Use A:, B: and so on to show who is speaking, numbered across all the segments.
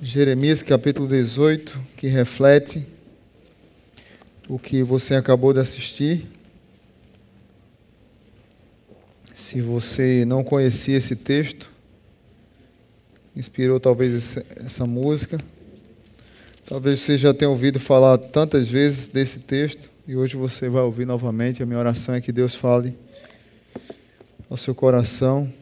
A: Jeremias capítulo 18, que reflete o que você acabou de assistir. Se você não conhecia esse texto, inspirou talvez essa música. Talvez você já tenha ouvido falar tantas vezes desse texto e hoje você vai ouvir novamente. A minha oração é que Deus fale ao seu coração.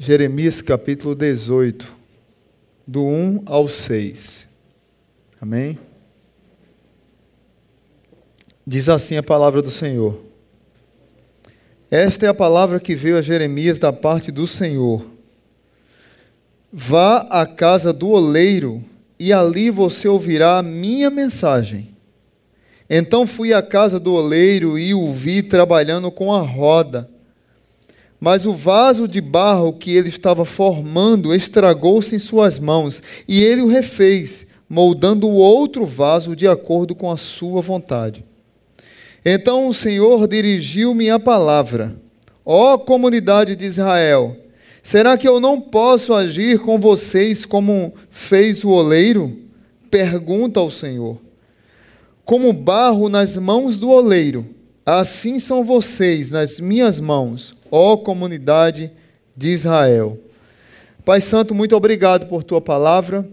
A: Jeremias capítulo 18, do 1 ao 6. Amém? Diz assim a palavra do Senhor. Esta é a palavra que veio a Jeremias da parte do Senhor. Vá à casa do oleiro e ali você ouvirá a minha mensagem. Então fui à casa do oleiro e o vi trabalhando com a roda mas o vaso de barro que ele estava formando estragou-se em suas mãos, e ele o refez, moldando outro vaso de acordo com a sua vontade. Então o Senhor dirigiu-me a palavra: Ó oh, comunidade de Israel, será que eu não posso agir com vocês como fez o oleiro? Pergunta ao Senhor. Como barro nas mãos do oleiro, assim são vocês nas minhas mãos ó comunidade de Israel. Pai Santo, muito obrigado por tua palavra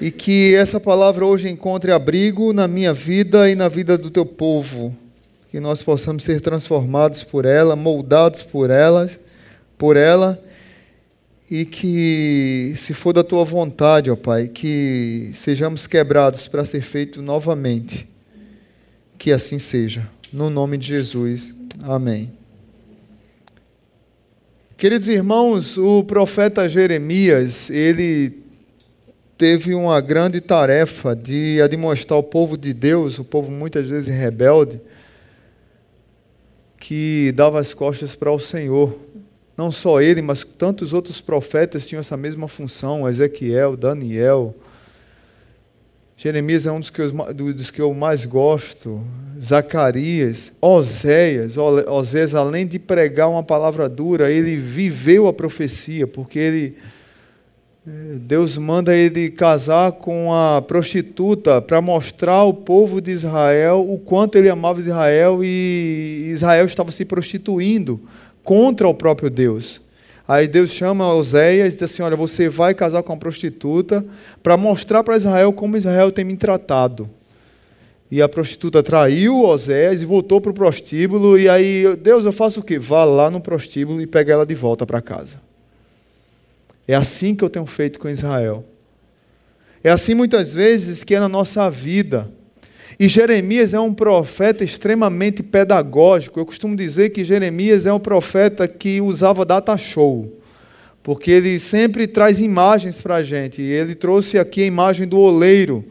A: e que essa palavra hoje encontre abrigo na minha vida e na vida do teu povo, que nós possamos ser transformados por ela, moldados por ela, por ela, e que, se for da tua vontade, ó Pai, que sejamos quebrados para ser feito novamente. Que assim seja. No nome de Jesus. Amém. Queridos irmãos, o profeta Jeremias, ele teve uma grande tarefa de admoestar o povo de Deus, o povo muitas vezes rebelde, que dava as costas para o Senhor. Não só ele, mas tantos outros profetas tinham essa mesma função, Ezequiel, Daniel, Jeremias é um dos que, eu, dos que eu mais gosto. Zacarias, Oséias. Oséias, além de pregar uma palavra dura, ele viveu a profecia, porque ele. Eh, Deus manda ele casar com a prostituta para mostrar ao povo de Israel o quanto ele amava Israel e Israel estava se prostituindo contra o próprio Deus. Aí Deus chama Oséias e diz assim: Olha, você vai casar com uma prostituta para mostrar para Israel como Israel tem me tratado. E a prostituta traiu Oséias e voltou para o prostíbulo. E aí, Deus, eu faço o quê? Vá lá no prostíbulo e pega ela de volta para casa. É assim que eu tenho feito com Israel. É assim muitas vezes que é na nossa vida. E Jeremias é um profeta extremamente pedagógico. Eu costumo dizer que Jeremias é um profeta que usava data show, porque ele sempre traz imagens para a gente. Ele trouxe aqui a imagem do oleiro.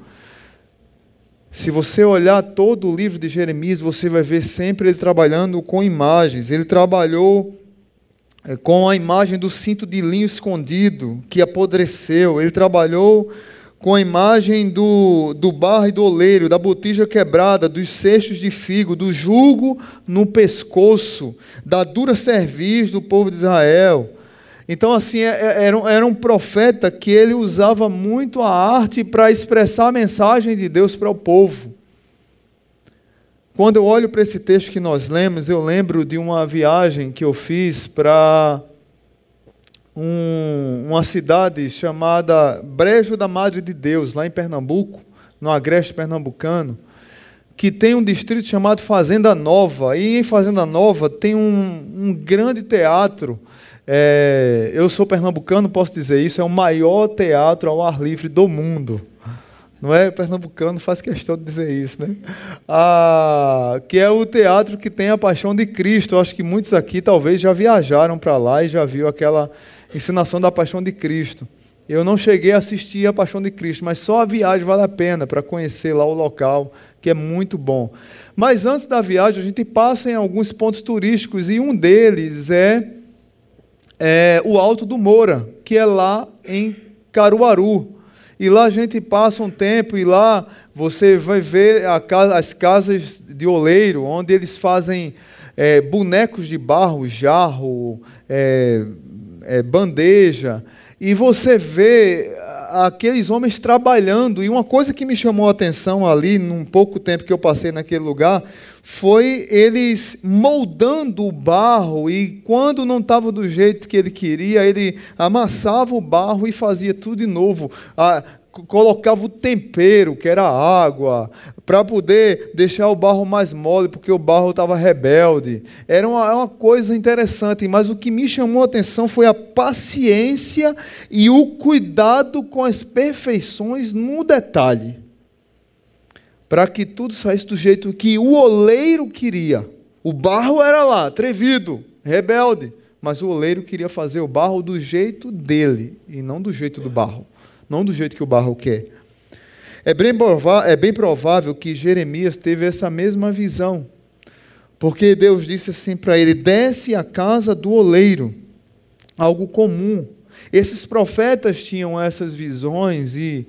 A: Se você olhar todo o livro de Jeremias, você vai ver sempre ele trabalhando com imagens. Ele trabalhou eh, com a imagem do cinto de linho escondido que apodreceu. Ele trabalhou com a imagem do, do barro e do oleiro, da botija quebrada, dos cestos de figo, do jugo no pescoço, da dura cerviz do povo de Israel. Então, assim, é, é, era, era um profeta que ele usava muito a arte para expressar a mensagem de Deus para o povo. Quando eu olho para esse texto que nós lemos, eu lembro de uma viagem que eu fiz para um, uma cidade chamada Brejo da Madre de Deus, lá em Pernambuco, no agreste pernambucano, que tem um distrito chamado Fazenda Nova. E em Fazenda Nova tem um, um grande teatro. É, eu sou pernambucano, posso dizer isso, é o maior teatro ao ar livre do mundo. Não é pernambucano, faz questão de dizer isso, né? Ah, que é o teatro que tem a Paixão de Cristo. Eu acho que muitos aqui talvez já viajaram para lá e já viu aquela ensinação da paixão de Cristo. Eu não cheguei a assistir a paixão de Cristo, mas só a viagem vale a pena para conhecer lá o local, que é muito bom. Mas antes da viagem, a gente passa em alguns pontos turísticos e um deles é, é o Alto do Moura, que é lá em Caruaru. E lá a gente passa um tempo e lá você vai ver casa, as casas de oleiro, onde eles fazem é, bonecos de barro, jarro, é, é, bandeja, e você vê aqueles homens trabalhando. E uma coisa que me chamou a atenção ali, num pouco tempo que eu passei naquele lugar, foi eles moldando o barro. E quando não estava do jeito que ele queria, ele amassava o barro e fazia tudo de novo colocava o tempero, que era água, para poder deixar o barro mais mole, porque o barro estava rebelde. Era uma, uma, coisa interessante, mas o que me chamou a atenção foi a paciência e o cuidado com as perfeições no detalhe, para que tudo saísse do jeito que o oleiro queria. O barro era lá, atrevido, rebelde, mas o oleiro queria fazer o barro do jeito dele e não do jeito do barro não do jeito que o barro quer. É bem, provável, é bem provável que Jeremias teve essa mesma visão, porque Deus disse assim para ele: desce à casa do oleiro, algo comum. Esses profetas tinham essas visões e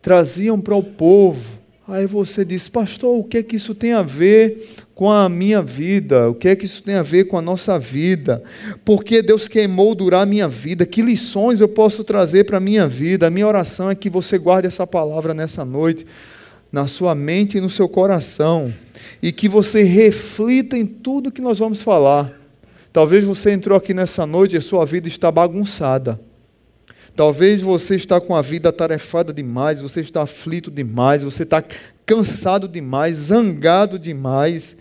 A: traziam para o povo Aí você diz, pastor, o que é que isso tem a ver com a minha vida? O que é que isso tem a ver com a nossa vida? Por que Deus quer moldurar a minha vida? Que lições eu posso trazer para a minha vida? A minha oração é que você guarde essa palavra nessa noite, na sua mente e no seu coração, e que você reflita em tudo que nós vamos falar. Talvez você entrou aqui nessa noite e a sua vida está bagunçada. Talvez você está com a vida atarefada demais, você está aflito demais, você está cansado demais, zangado demais.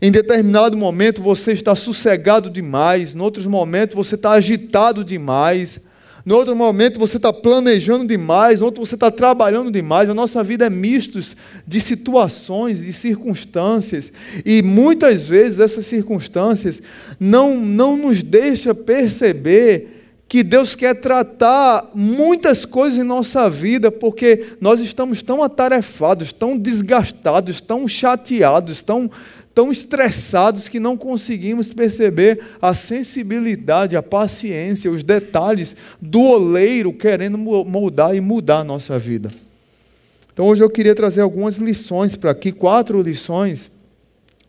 A: Em determinado momento você está sossegado demais, em outros momentos você está agitado demais, no outro momento você está planejando demais, no outro você está trabalhando demais. A nossa vida é mistos de situações, de circunstâncias, e muitas vezes essas circunstâncias não, não nos deixam perceber que Deus quer tratar muitas coisas em nossa vida, porque nós estamos tão atarefados, tão desgastados, tão chateados, tão, tão estressados que não conseguimos perceber a sensibilidade, a paciência, os detalhes do oleiro querendo moldar e mudar a nossa vida. Então hoje eu queria trazer algumas lições para aqui, quatro lições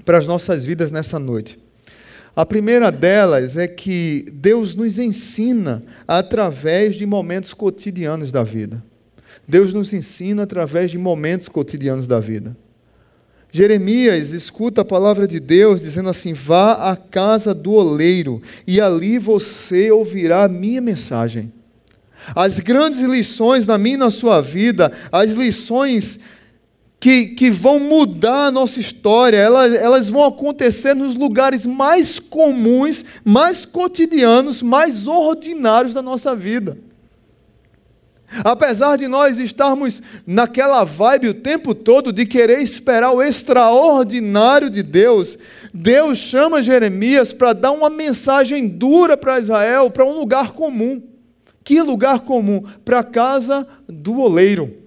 A: para as nossas vidas nessa noite. A primeira delas é que Deus nos ensina através de momentos cotidianos da vida. Deus nos ensina através de momentos cotidianos da vida. Jeremias escuta a palavra de Deus dizendo assim: Vá à casa do oleiro, e ali você ouvirá a minha mensagem. As grandes lições na minha e na sua vida, as lições que, que vão mudar a nossa história, elas, elas vão acontecer nos lugares mais comuns, mais cotidianos, mais ordinários da nossa vida. Apesar de nós estarmos naquela vibe o tempo todo de querer esperar o extraordinário de Deus, Deus chama Jeremias para dar uma mensagem dura para Israel, para um lugar comum. Que lugar comum? Para a casa do oleiro.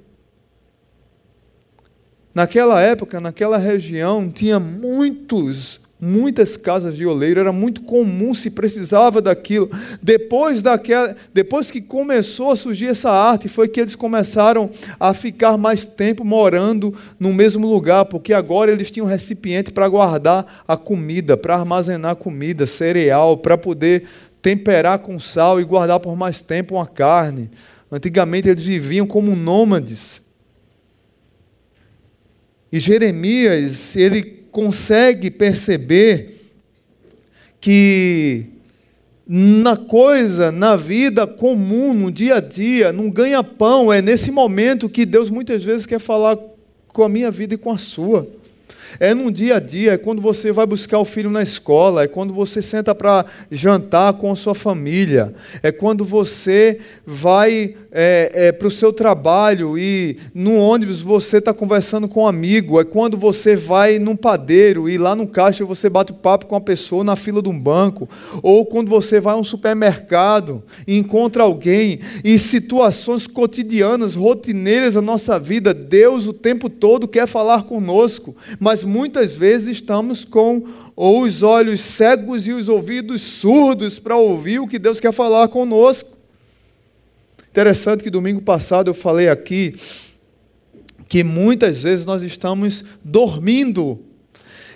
A: Naquela época, naquela região, tinha muitos, muitas casas de oleiro, era muito comum, se precisava daquilo. Depois, daquela, depois que começou a surgir essa arte, foi que eles começaram a ficar mais tempo morando no mesmo lugar, porque agora eles tinham recipiente para guardar a comida, para armazenar comida, cereal, para poder temperar com sal e guardar por mais tempo uma carne. Antigamente eles viviam como nômades. E Jeremias, ele consegue perceber que na coisa, na vida comum, no dia a dia, num ganha-pão, é nesse momento que Deus muitas vezes quer falar com a minha vida e com a sua. É num dia a dia, é quando você vai buscar o filho na escola, é quando você senta para jantar com a sua família, é quando você vai é, é, para o seu trabalho e no ônibus você está conversando com um amigo, é quando você vai num padeiro e lá no caixa você bate o papo com a pessoa na fila de um banco, ou quando você vai a um supermercado e encontra alguém, em situações cotidianas, rotineiras da nossa vida, Deus o tempo todo quer falar conosco, mas muitas vezes estamos com os olhos cegos e os ouvidos surdos para ouvir o que Deus quer falar conosco. Interessante que domingo passado eu falei aqui que muitas vezes nós estamos dormindo.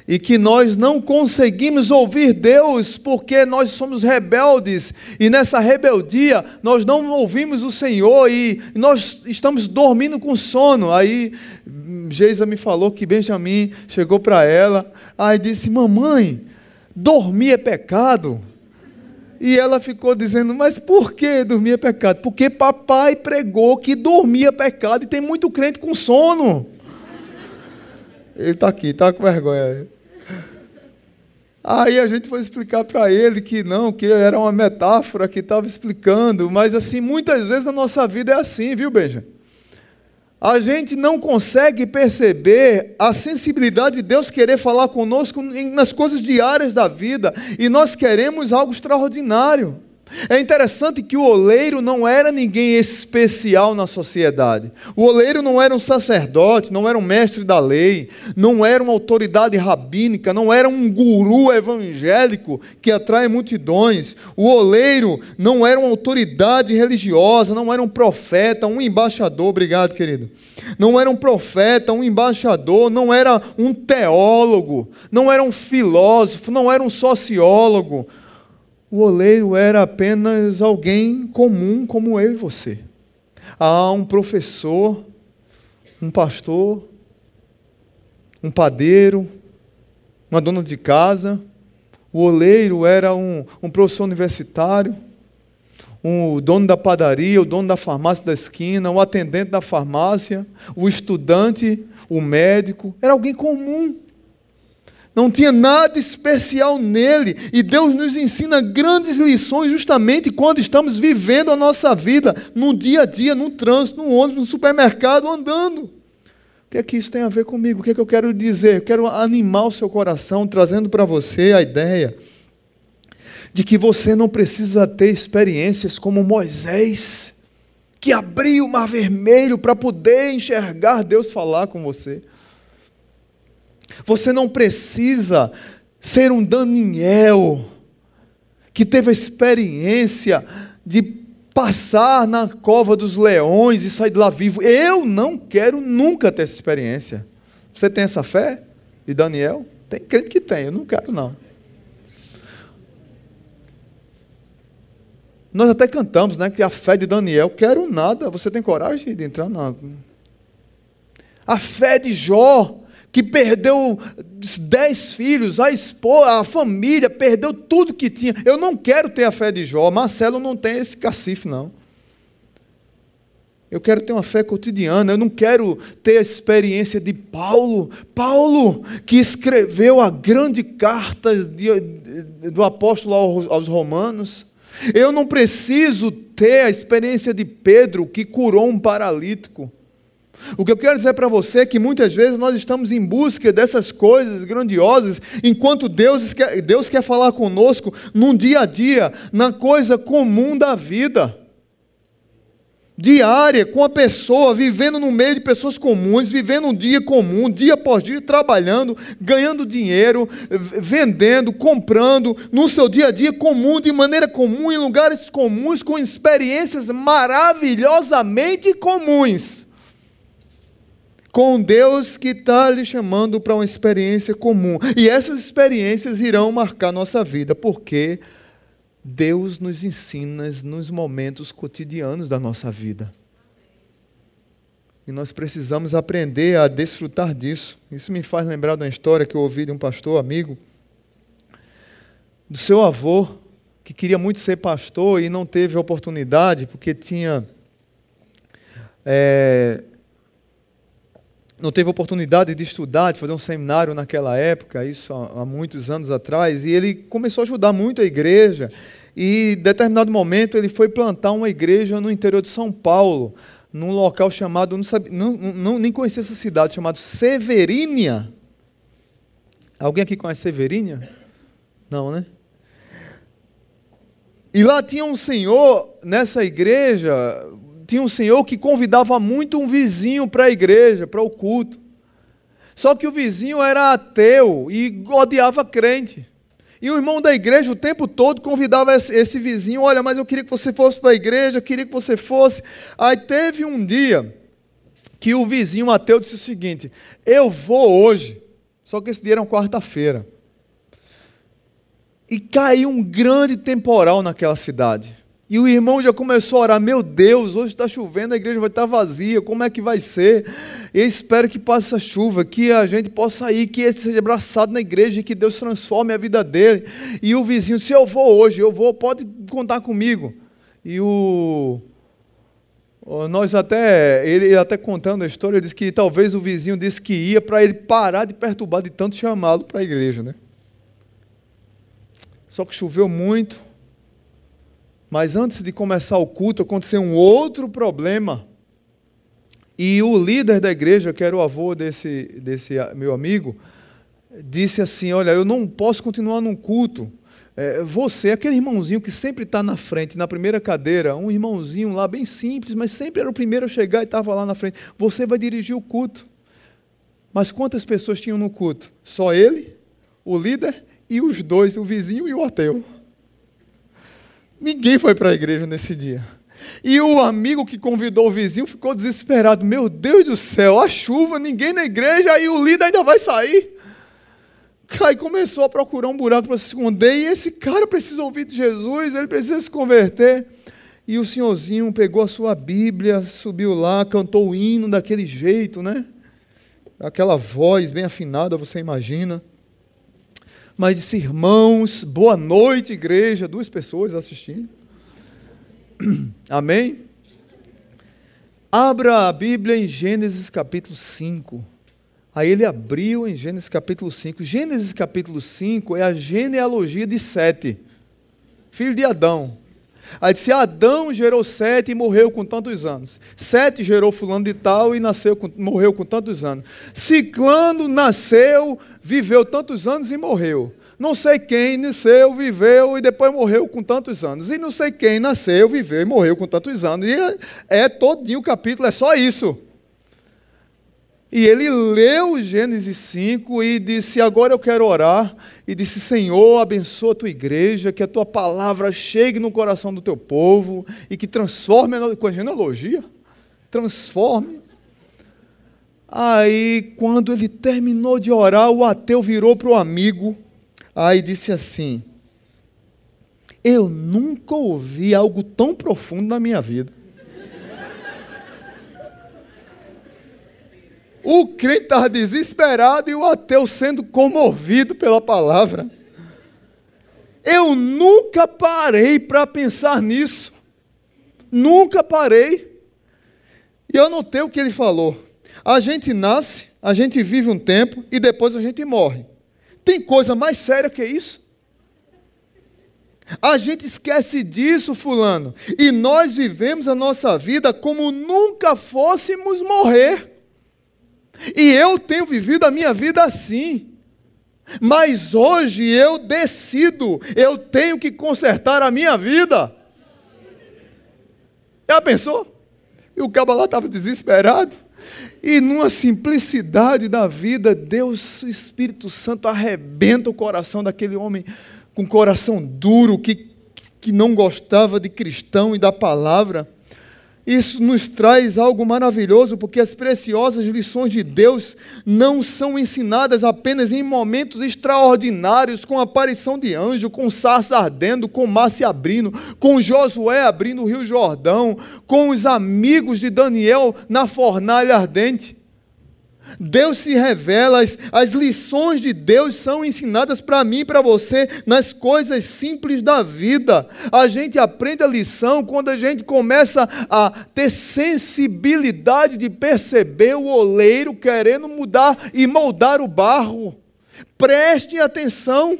A: E que nós não conseguimos ouvir Deus porque nós somos rebeldes e nessa rebeldia nós não ouvimos o Senhor e nós estamos dormindo com sono. Aí Geisa me falou que Benjamin chegou para ela, aí disse: Mamãe, dormir é pecado. E ela ficou dizendo: Mas por que dormir é pecado? Porque papai pregou que dormir é pecado e tem muito crente com sono. Ele está aqui, está com vergonha. Aí a gente foi explicar para ele que não, que era uma metáfora que estava explicando, mas assim, muitas vezes na nossa vida é assim, viu, Beija? A gente não consegue perceber a sensibilidade de Deus querer falar conosco nas coisas diárias da vida, e nós queremos algo extraordinário. É interessante que o oleiro não era ninguém especial na sociedade. O oleiro não era um sacerdote, não era um mestre da lei, não era uma autoridade rabínica, não era um guru evangélico que atrai multidões. O oleiro não era uma autoridade religiosa, não era um profeta, um embaixador, obrigado, querido. Não era um profeta, um embaixador, não era um teólogo, não era um filósofo, não era um sociólogo o oleiro era apenas alguém comum como eu e você. Há um professor, um pastor, um padeiro, uma dona de casa. O oleiro era um, um professor universitário, um, o dono da padaria, o dono da farmácia da esquina, o atendente da farmácia, o estudante, o médico. Era alguém comum. Não tinha nada especial nele. E Deus nos ensina grandes lições justamente quando estamos vivendo a nossa vida, no dia a dia, no trânsito, no ônibus, no supermercado, andando. O que é que isso tem a ver comigo? O que é que eu quero dizer? Eu quero animar o seu coração, trazendo para você a ideia de que você não precisa ter experiências como Moisés, que abriu o mar vermelho para poder enxergar Deus falar com você. Você não precisa ser um Daniel que teve a experiência de passar na cova dos leões e sair de lá vivo. Eu não quero nunca ter essa experiência. Você tem essa fé de Daniel? Tem crente que tem, eu não quero não. Nós até cantamos, né, que a fé de Daniel, quero nada. Você tem coragem de entrar na A fé de Jó, que perdeu dez filhos, a esposa, a família, perdeu tudo que tinha. Eu não quero ter a fé de Jó. Marcelo não tem esse cacife, não. Eu quero ter uma fé cotidiana, eu não quero ter a experiência de Paulo. Paulo, que escreveu a grande carta de, do apóstolo aos, aos Romanos. Eu não preciso ter a experiência de Pedro, que curou um paralítico. O que eu quero dizer para você é que muitas vezes nós estamos em busca dessas coisas grandiosas, enquanto Deus quer, Deus quer falar conosco num dia a dia, na coisa comum da vida. Diária, com a pessoa, vivendo no meio de pessoas comuns, vivendo um dia comum, dia após dia, trabalhando, ganhando dinheiro, vendendo, comprando, no seu dia a dia comum, de maneira comum, em lugares comuns, com experiências maravilhosamente comuns com Deus que está lhe chamando para uma experiência comum. E essas experiências irão marcar nossa vida, porque Deus nos ensina nos momentos cotidianos da nossa vida. E nós precisamos aprender a desfrutar disso. Isso me faz lembrar de uma história que eu ouvi de um pastor amigo, do seu avô, que queria muito ser pastor e não teve oportunidade, porque tinha. É, não teve oportunidade de estudar, de fazer um seminário naquela época, isso há, há, muitos anos atrás, e ele começou a ajudar muito a igreja. E, em determinado momento, ele foi plantar uma igreja no interior de São Paulo, num local chamado, não, sabia, não, não nem conhecia essa cidade, chamado Severínia. Alguém aqui conhece Severínia? Não, né? E lá tinha um senhor nessa igreja, tinha um senhor que convidava muito um vizinho para a igreja, para o culto. Só que o vizinho era ateu e odiava crente. E o irmão da igreja o tempo todo convidava esse vizinho: olha, mas eu queria que você fosse para a igreja, eu queria que você fosse. Aí teve um dia que o vizinho ateu disse o seguinte: eu vou hoje, Só que esse dia era quarta-feira. E caiu um grande temporal naquela cidade. E o irmão já começou a orar: Meu Deus, hoje está chovendo, a igreja vai estar vazia, como é que vai ser? Eu espero que passe essa chuva, que a gente possa ir, que ele seja abraçado na igreja e que Deus transforme a vida dele. E o vizinho disse: Eu vou hoje, eu vou, pode contar comigo. E o. Nós até, ele até contando a história, disse que talvez o vizinho disse que ia para ele parar de perturbar de tanto chamá-lo para a igreja, né? Só que choveu muito, mas antes de começar o culto, aconteceu um outro problema. E o líder da igreja, que era o avô desse, desse meu amigo, disse assim: Olha, eu não posso continuar num culto. É, você, aquele irmãozinho que sempre está na frente, na primeira cadeira, um irmãozinho lá bem simples, mas sempre era o primeiro a chegar e estava lá na frente. Você vai dirigir o culto. Mas quantas pessoas tinham no culto? Só ele, o líder e os dois, o vizinho e o ateu. Ninguém foi para a igreja nesse dia. E o amigo que convidou o vizinho ficou desesperado. Meu Deus do céu, a chuva, ninguém na igreja e o líder ainda vai sair. Aí começou a procurar um buraco para se esconder. E esse cara precisa ouvir de Jesus, ele precisa se converter. E o senhorzinho pegou a sua Bíblia, subiu lá, cantou o hino daquele jeito, né? Aquela voz bem afinada, você imagina mas disse: irmãos, boa noite, igreja. Duas pessoas assistindo. Amém? Abra a Bíblia em Gênesis capítulo 5. Aí ele abriu em Gênesis capítulo 5. Gênesis capítulo 5 é a genealogia de Sete, filho de Adão. Aí disse: Adão gerou Sete e morreu com tantos anos. Sete gerou fulano de tal e nasceu com, morreu com tantos anos. Ciclano nasceu, viveu tantos anos e morreu. Não sei quem nasceu, viveu e depois morreu com tantos anos. E não sei quem nasceu, viveu e morreu com tantos anos. E é, é todinho o capítulo, é só isso. E ele leu Gênesis 5 e disse: Agora eu quero orar. E disse: Senhor, abençoa a tua igreja, que a tua palavra chegue no coração do teu povo e que transforme com a genealogia. Transforme. Aí, quando ele terminou de orar, o ateu virou para o amigo Aí disse assim: Eu nunca ouvi algo tão profundo na minha vida. O crente estava desesperado e o ateu sendo comovido pela palavra. Eu nunca parei para pensar nisso. Nunca parei. E eu notei o que ele falou. A gente nasce, a gente vive um tempo e depois a gente morre. Tem coisa mais séria que isso? A gente esquece disso, Fulano, e nós vivemos a nossa vida como nunca fôssemos morrer. E eu tenho vivido a minha vida assim. Mas hoje eu decido, eu tenho que consertar a minha vida. Já pensou? E o cabo lá estava desesperado. E numa simplicidade da vida, Deus, o Espírito Santo, arrebenta o coração daquele homem com coração duro, que, que não gostava de cristão e da palavra. Isso nos traz algo maravilhoso, porque as preciosas lições de Deus não são ensinadas apenas em momentos extraordinários, com a aparição de anjo, com sarça ardendo, com mar se abrindo, com Josué abrindo o rio Jordão, com os amigos de Daniel na fornalha ardente. Deus se revela, as, as lições de Deus são ensinadas para mim e para você nas coisas simples da vida. A gente aprende a lição quando a gente começa a ter sensibilidade de perceber o oleiro querendo mudar e moldar o barro. Preste atenção,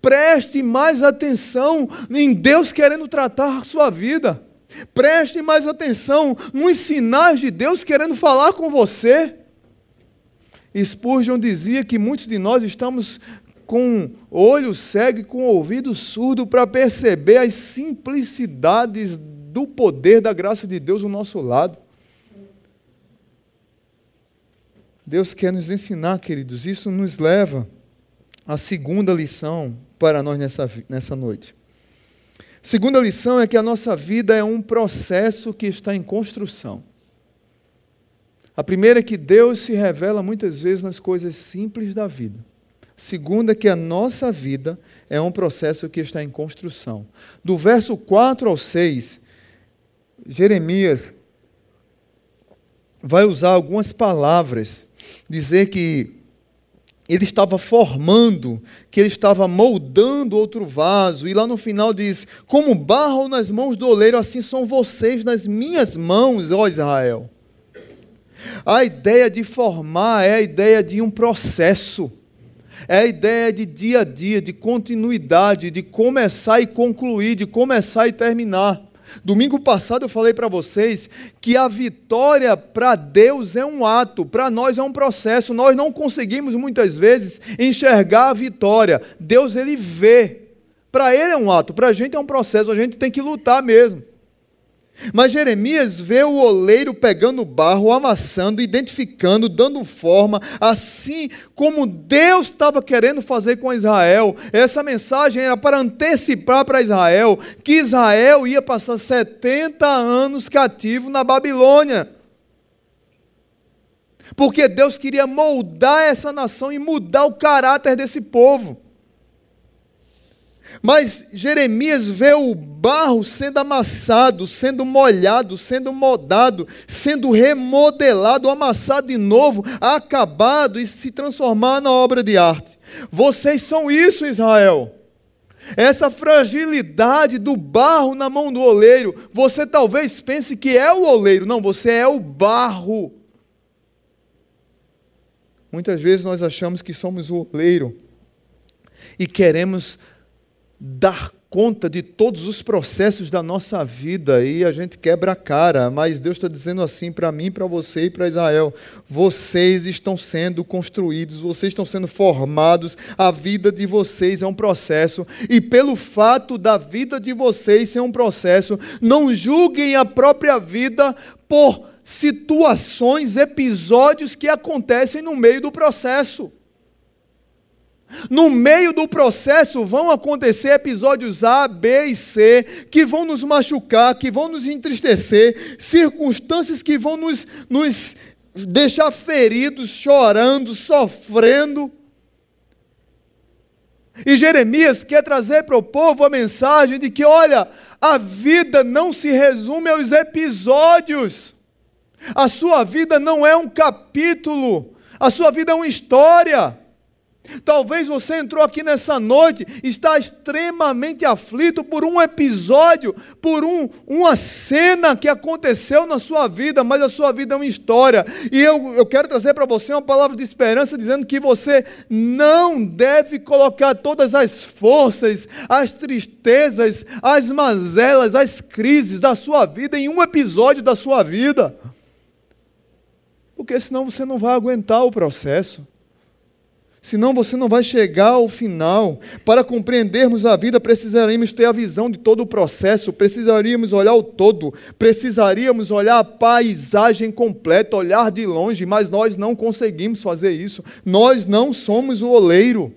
A: preste mais atenção em Deus querendo tratar a sua vida. Preste mais atenção nos sinais de Deus querendo falar com você. Spurgeon dizia que muitos de nós estamos com olho cego e com ouvido surdo para perceber as simplicidades do poder da graça de Deus ao nosso lado. Deus quer nos ensinar, queridos, isso nos leva à segunda lição para nós nessa, nessa noite. Segunda lição é que a nossa vida é um processo que está em construção. A primeira é que Deus se revela muitas vezes nas coisas simples da vida. A segunda é que a nossa vida é um processo que está em construção. Do verso 4 ao 6, Jeremias vai usar algumas palavras, dizer que ele estava formando, que ele estava moldando outro vaso, e lá no final diz: Como barro nas mãos do oleiro, assim são vocês nas minhas mãos, ó Israel. A ideia de formar é a ideia de um processo, é a ideia de dia a dia, de continuidade, de começar e concluir, de começar e terminar. Domingo passado eu falei para vocês que a vitória para Deus é um ato, para nós é um processo. Nós não conseguimos muitas vezes enxergar a vitória. Deus ele vê. Para ele é um ato, para a gente é um processo, a gente tem que lutar mesmo. Mas Jeremias vê o oleiro pegando barro, amassando, identificando, dando forma, assim como Deus estava querendo fazer com Israel. Essa mensagem era para antecipar para Israel que Israel ia passar 70 anos cativo na Babilônia. Porque Deus queria moldar essa nação e mudar o caráter desse povo. Mas Jeremias vê o barro sendo amassado, sendo molhado, sendo moldado, sendo remodelado, amassado de novo, acabado e se transformar na obra de arte. Vocês são isso, Israel. Essa fragilidade do barro na mão do oleiro, você talvez pense que é o oleiro, não, você é o barro. Muitas vezes nós achamos que somos o oleiro e queremos dar conta de todos os processos da nossa vida e a gente quebra a cara, mas Deus está dizendo assim para mim, para você e para Israel: vocês estão sendo construídos, vocês estão sendo formados, a vida de vocês é um processo, e pelo fato da vida de vocês ser um processo, não julguem a própria vida por situações, episódios que acontecem no meio do processo. No meio do processo vão acontecer episódios A, B e C que vão nos machucar, que vão nos entristecer, circunstâncias que vão nos, nos deixar feridos, chorando, sofrendo. E Jeremias quer trazer para o povo a mensagem de que, olha, a vida não se resume aos episódios, a sua vida não é um capítulo, a sua vida é uma história. Talvez você entrou aqui nessa noite, está extremamente aflito por um episódio, por um, uma cena que aconteceu na sua vida, mas a sua vida é uma história. E eu, eu quero trazer para você uma palavra de esperança, dizendo que você não deve colocar todas as forças, as tristezas, as mazelas, as crises da sua vida em um episódio da sua vida. Porque senão você não vai aguentar o processo senão você não vai chegar ao final. Para compreendermos a vida, precisaríamos ter a visão de todo o processo, precisaríamos olhar o todo, precisaríamos olhar a paisagem completa, olhar de longe, mas nós não conseguimos fazer isso. Nós não somos o oleiro.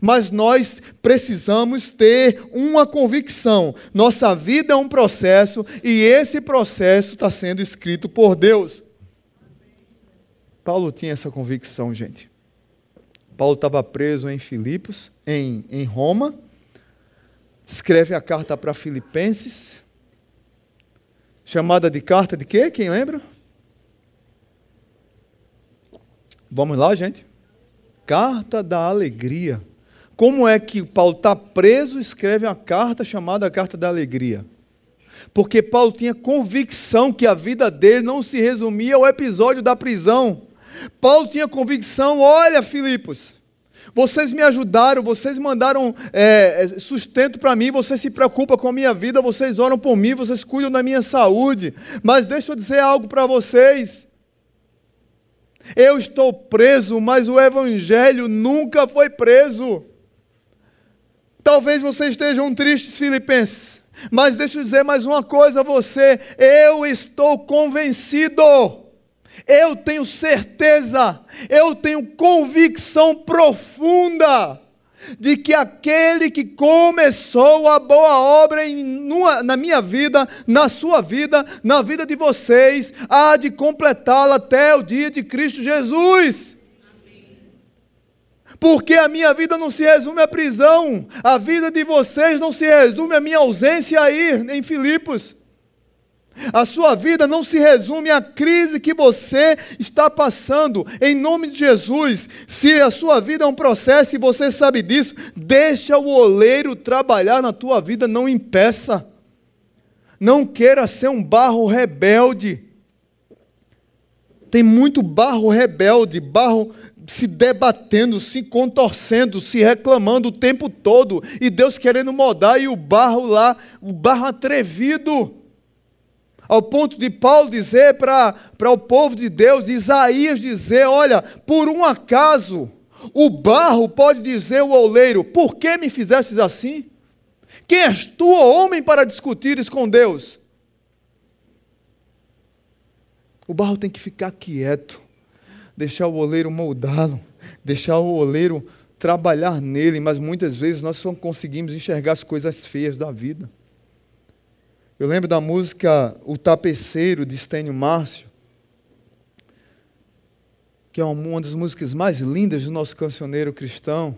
A: Mas nós precisamos ter uma convicção. Nossa vida é um processo e esse processo está sendo escrito por Deus. Paulo tinha essa convicção, gente. Paulo estava preso em Filipos, em, em Roma, escreve a carta para Filipenses, chamada de carta de quê? Quem lembra? Vamos lá, gente. Carta da alegria. Como é que Paulo está preso escreve uma carta chamada Carta da Alegria? Porque Paulo tinha convicção que a vida dele não se resumia ao episódio da prisão. Paulo tinha convicção: olha, Filipos, vocês me ajudaram, vocês mandaram é, sustento para mim, vocês se preocupam com a minha vida, vocês oram por mim, vocês cuidam da minha saúde. Mas deixa eu dizer algo para vocês. Eu estou preso, mas o Evangelho nunca foi preso. Talvez vocês estejam tristes, Filipenses, mas deixa eu dizer mais uma coisa a você: eu estou convencido eu tenho certeza, eu tenho convicção profunda de que aquele que começou a boa obra em, numa, na minha vida, na sua vida, na vida de vocês, há de completá-la até o dia de Cristo Jesus. Porque a minha vida não se resume à prisão, a vida de vocês não se resume à minha ausência aí em Filipos. A sua vida não se resume à crise que você está passando. Em nome de Jesus, se a sua vida é um processo e você sabe disso, deixa o oleiro trabalhar na tua vida, não impeça. Não queira ser um barro rebelde. Tem muito barro rebelde, barro se debatendo, se contorcendo, se reclamando o tempo todo, e Deus querendo mudar e o barro lá, o barro atrevido. Ao ponto de Paulo dizer para o povo de Deus, de Isaías dizer: Olha, por um acaso, o barro pode dizer ao oleiro: Por que me fizestes assim? Quem és tu, homem, para discutires com Deus? O barro tem que ficar quieto, deixar o oleiro moldá-lo, deixar o oleiro trabalhar nele, mas muitas vezes nós só conseguimos enxergar as coisas feias da vida. Eu lembro da música O Tapeceiro, de Estênio Márcio, que é uma das músicas mais lindas do nosso cancioneiro cristão,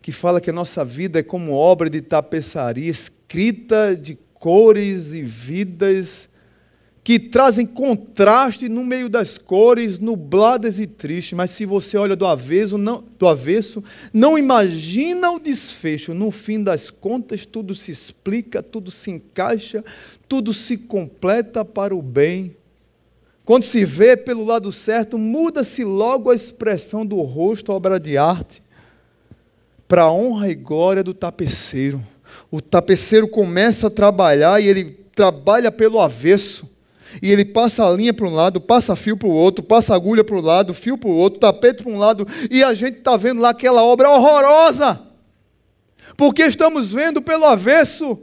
A: que fala que a nossa vida é como obra de tapeçaria, escrita de cores e vidas que trazem contraste no meio das cores, nubladas e tristes, mas se você olha do avesso, não, do avesso, não imagina o desfecho. No fim das contas, tudo se explica, tudo se encaixa, tudo se completa para o bem. Quando se vê pelo lado certo, muda-se logo a expressão do rosto, obra de arte, para a honra e glória do tapeceiro. O tapeceiro começa a trabalhar e ele trabalha pelo avesso e ele passa a linha para um lado, passa fio para o outro, passa agulha para um lado, fio para o outro, tapete para um lado, e a gente está vendo lá aquela obra horrorosa, porque estamos vendo pelo avesso.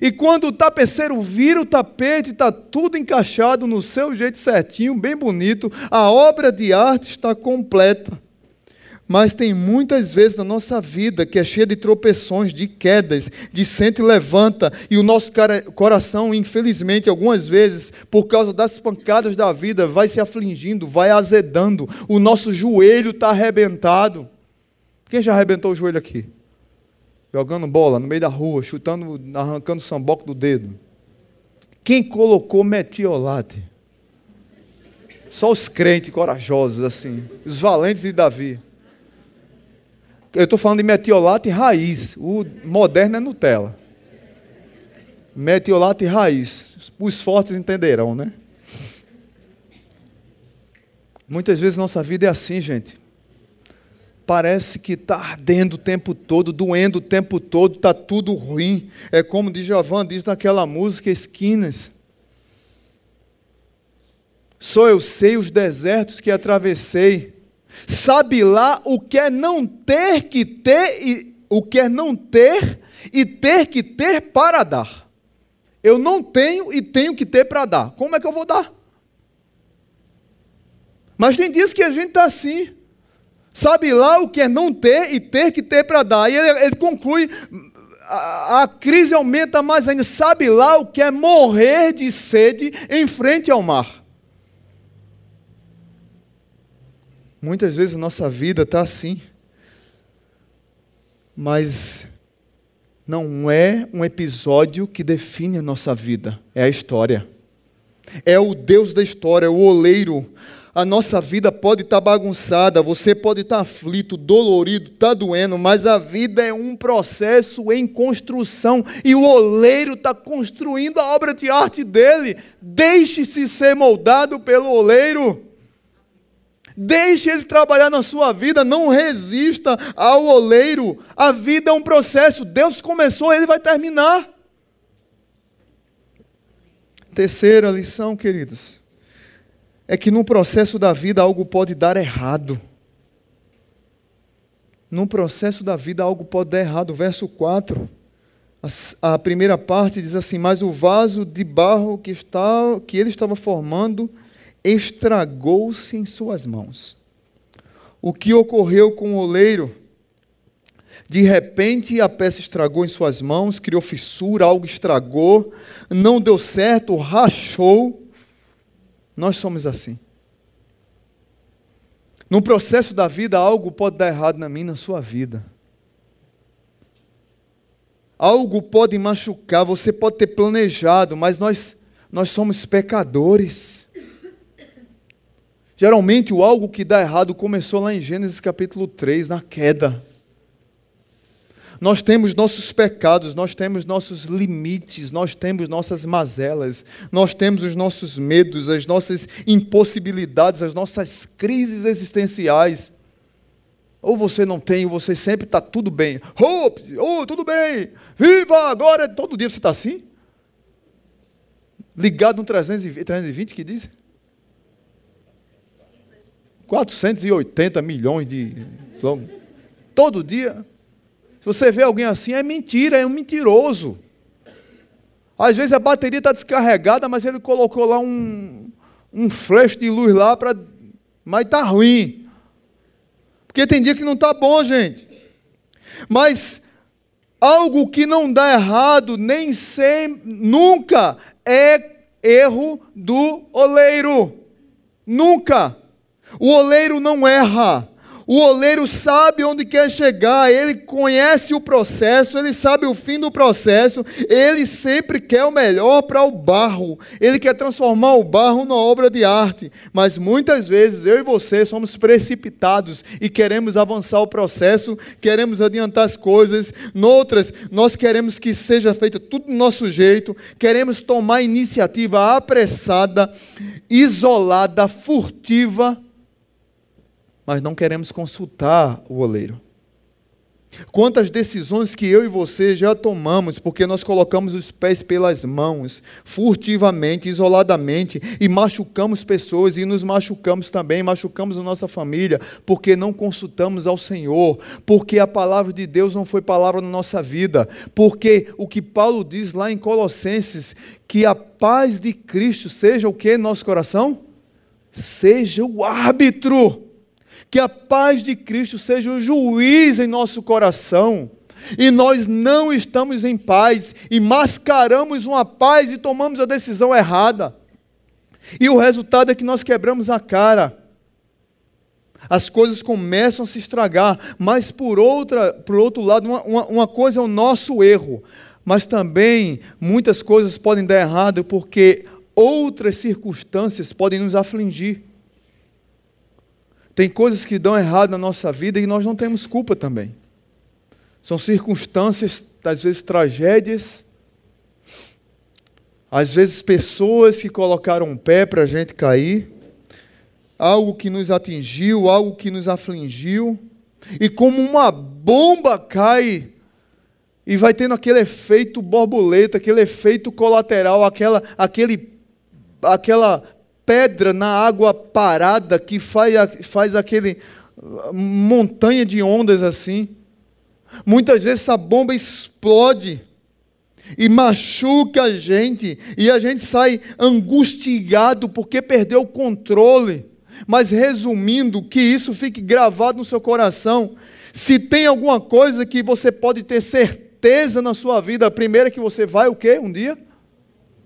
A: E quando o tapeceiro vira o tapete, está tudo encaixado no seu jeito certinho, bem bonito, a obra de arte está completa. Mas tem muitas vezes na nossa vida que é cheia de tropeções, de quedas, de sente e levanta, e o nosso coração, infelizmente, algumas vezes, por causa das pancadas da vida, vai se afligindo, vai azedando, o nosso joelho está arrebentado. Quem já arrebentou o joelho aqui? Jogando bola no meio da rua, chutando, arrancando o samboco do dedo. Quem colocou metiolate? Só os crentes corajosos, assim, os valentes de Davi. Eu estou falando de metiolate raiz. O moderno é Nutella. Metiolate raiz. Os fortes entenderão, né? Muitas vezes nossa vida é assim, gente. Parece que está ardendo o tempo todo, doendo o tempo todo, está tudo ruim. É como Djavan diz naquela música Esquinas. Só eu sei os desertos que atravessei Sabe lá o que é não ter que ter e o que é não ter e ter que ter para dar. Eu não tenho e tenho que ter para dar. Como é que eu vou dar? Mas tem dias que a gente está assim. Sabe lá o que é não ter e ter que ter para dar. E ele, ele conclui: a, a, crise aumenta mais ainda. Sabe lá o que é morrer de sede em frente ao mar. Muitas vezes a nossa vida está assim. Mas não é um episódio que define a nossa vida, é a história. É o Deus da história, o oleiro. A nossa vida pode estar tá bagunçada, você pode estar tá aflito, dolorido, está doendo, mas a vida é um processo em construção e o oleiro está construindo a obra de arte dele. Deixe-se ser moldado pelo oleiro. Deixe ele trabalhar na sua vida, não resista ao oleiro. A vida é um processo, Deus começou, ele vai terminar. Terceira lição, queridos, é que no processo da vida algo pode dar errado. No processo da vida algo pode dar errado. Verso 4. A, primeira parte diz assim: Mas o vaso de barro que, está, que ele estava formando estragou-se em suas mãos. O que ocorreu com o oleiro De repente a peça estragou em suas mãos, criou fissura, algo estragou, não deu certo, rachou. Nós somos assim. No processo da vida, algo pode dar errado na minha, na sua vida. Algo pode machucar, você pode ter planejado, mas nós, nós somos pecadores. Geralmente, o algo que dá errado começou lá em Gênesis capítulo 3, na queda. Nós temos nossos pecados, nós temos nossos limites, nós temos nossas mazelas, nós temos os nossos medos, as nossas impossibilidades, as nossas crises existenciais. Ou você não tem, ou você sempre está tudo bem. Oh, oh, tudo bem, viva agora. Todo dia você está assim? Ligado no 320, 320 que diz? 480 milhões de. Todo dia. Se você vê alguém assim, é mentira, é um mentiroso. Às vezes a bateria está descarregada, mas ele colocou lá um, um flash de luz lá para. Mas está ruim. Porque tem dia que não está bom, gente. Mas algo que não dá errado, nem sempre, nunca é erro do oleiro. Nunca. O oleiro não erra. O oleiro sabe onde quer chegar, ele conhece o processo, ele sabe o fim do processo, ele sempre quer o melhor para o barro, ele quer transformar o barro numa obra de arte. Mas muitas vezes eu e você somos precipitados e queremos avançar o processo, queremos adiantar as coisas, noutras, nós queremos que seja feito tudo do nosso jeito, queremos tomar iniciativa apressada, isolada, furtiva mas não queremos consultar o oleiro. Quantas decisões que eu e você já tomamos porque nós colocamos os pés pelas mãos, furtivamente, isoladamente, e machucamos pessoas e nos machucamos também, machucamos a nossa família, porque não consultamos ao Senhor, porque a palavra de Deus não foi palavra na nossa vida, porque o que Paulo diz lá em Colossenses, que a paz de Cristo seja o que em nosso coração? Seja o árbitro que a paz de Cristo seja o juiz em nosso coração. E nós não estamos em paz e mascaramos uma paz e tomamos a decisão errada. E o resultado é que nós quebramos a cara. As coisas começam a se estragar, mas por, outra, por outro lado, uma, uma, uma coisa é o nosso erro, mas também muitas coisas podem dar errado porque outras circunstâncias podem nos afligir. Tem coisas que dão errado na nossa vida e nós não temos culpa também. São circunstâncias, às vezes tragédias, às vezes pessoas que colocaram um pé para a gente cair, algo que nos atingiu, algo que nos afligiu, e como uma bomba cai e vai tendo aquele efeito borboleta, aquele efeito colateral, aquela, aquele, aquela pedra na água parada que faz, faz aquele montanha de ondas assim. Muitas vezes essa bomba explode e machuca a gente, e a gente sai angustiado porque perdeu o controle. Mas resumindo, que isso fique gravado no seu coração. Se tem alguma coisa que você pode ter certeza na sua vida, a primeira é que você vai o quê? Um dia?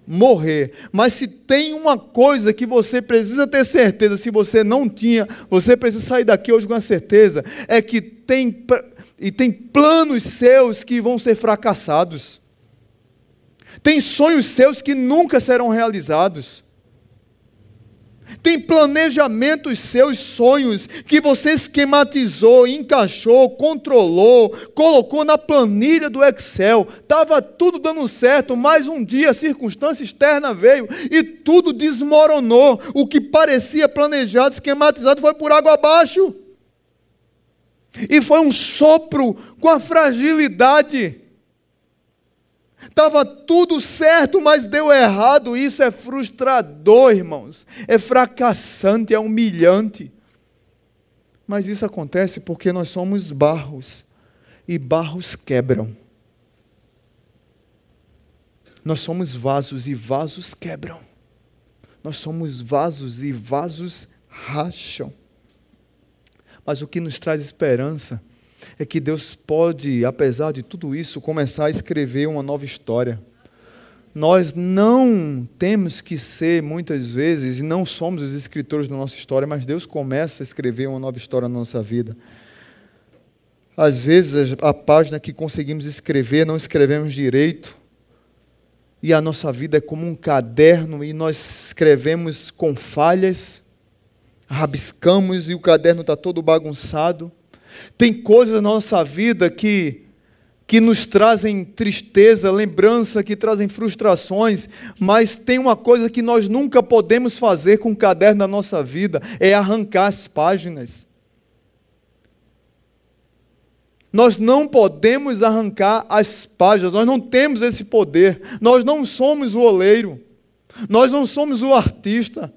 A: Morrer. Mas se tem uma coisa que você precisa ter certeza, se você não tinha, você precisa sair daqui hoje com a certeza, é que tem e tem planos seus que vão ser fracassados. Tem sonhos seus que nunca serão realizados. Tem planejamentos seus, sonhos, que você esquematizou, encaixou, controlou, colocou na planilha do Excel. Estava tudo dando certo, mas um dia a circunstância externa veio e tudo desmoronou. O que parecia planejado, esquematizado, foi por água abaixo. E foi um sopro com a fragilidade Estava tudo certo, mas deu errado. Isso é frustrador, irmãos. É fracassante, é humilhante. Mas isso acontece porque nós somos barros e barros quebram. Nós somos vasos e vasos quebram. Nós somos vasos e vasos racham. Mas o que nos traz esperança é que Deus pode, apesar de tudo isso, começar a escrever uma nova história. Nós não temos que ser, muitas vezes, e não somos os escritores da nossa história, mas Deus começa a escrever uma nova história na nossa vida. Às vezes, a página que conseguimos escrever, não escrevemos direito, e a nossa vida é como um caderno e nós escrevemos com falhas, rabiscamos e o caderno está todo bagunçado. Tem coisas na nossa vida que que nos trazem tristeza, lembrança, que trazem frustrações, mas tem uma coisa que nós nunca podemos fazer com o caderno da nossa vida, é arrancar as páginas. Nós não podemos arrancar as páginas, nós não temos esse poder, nós não somos o oleiro, nós não somos o artista.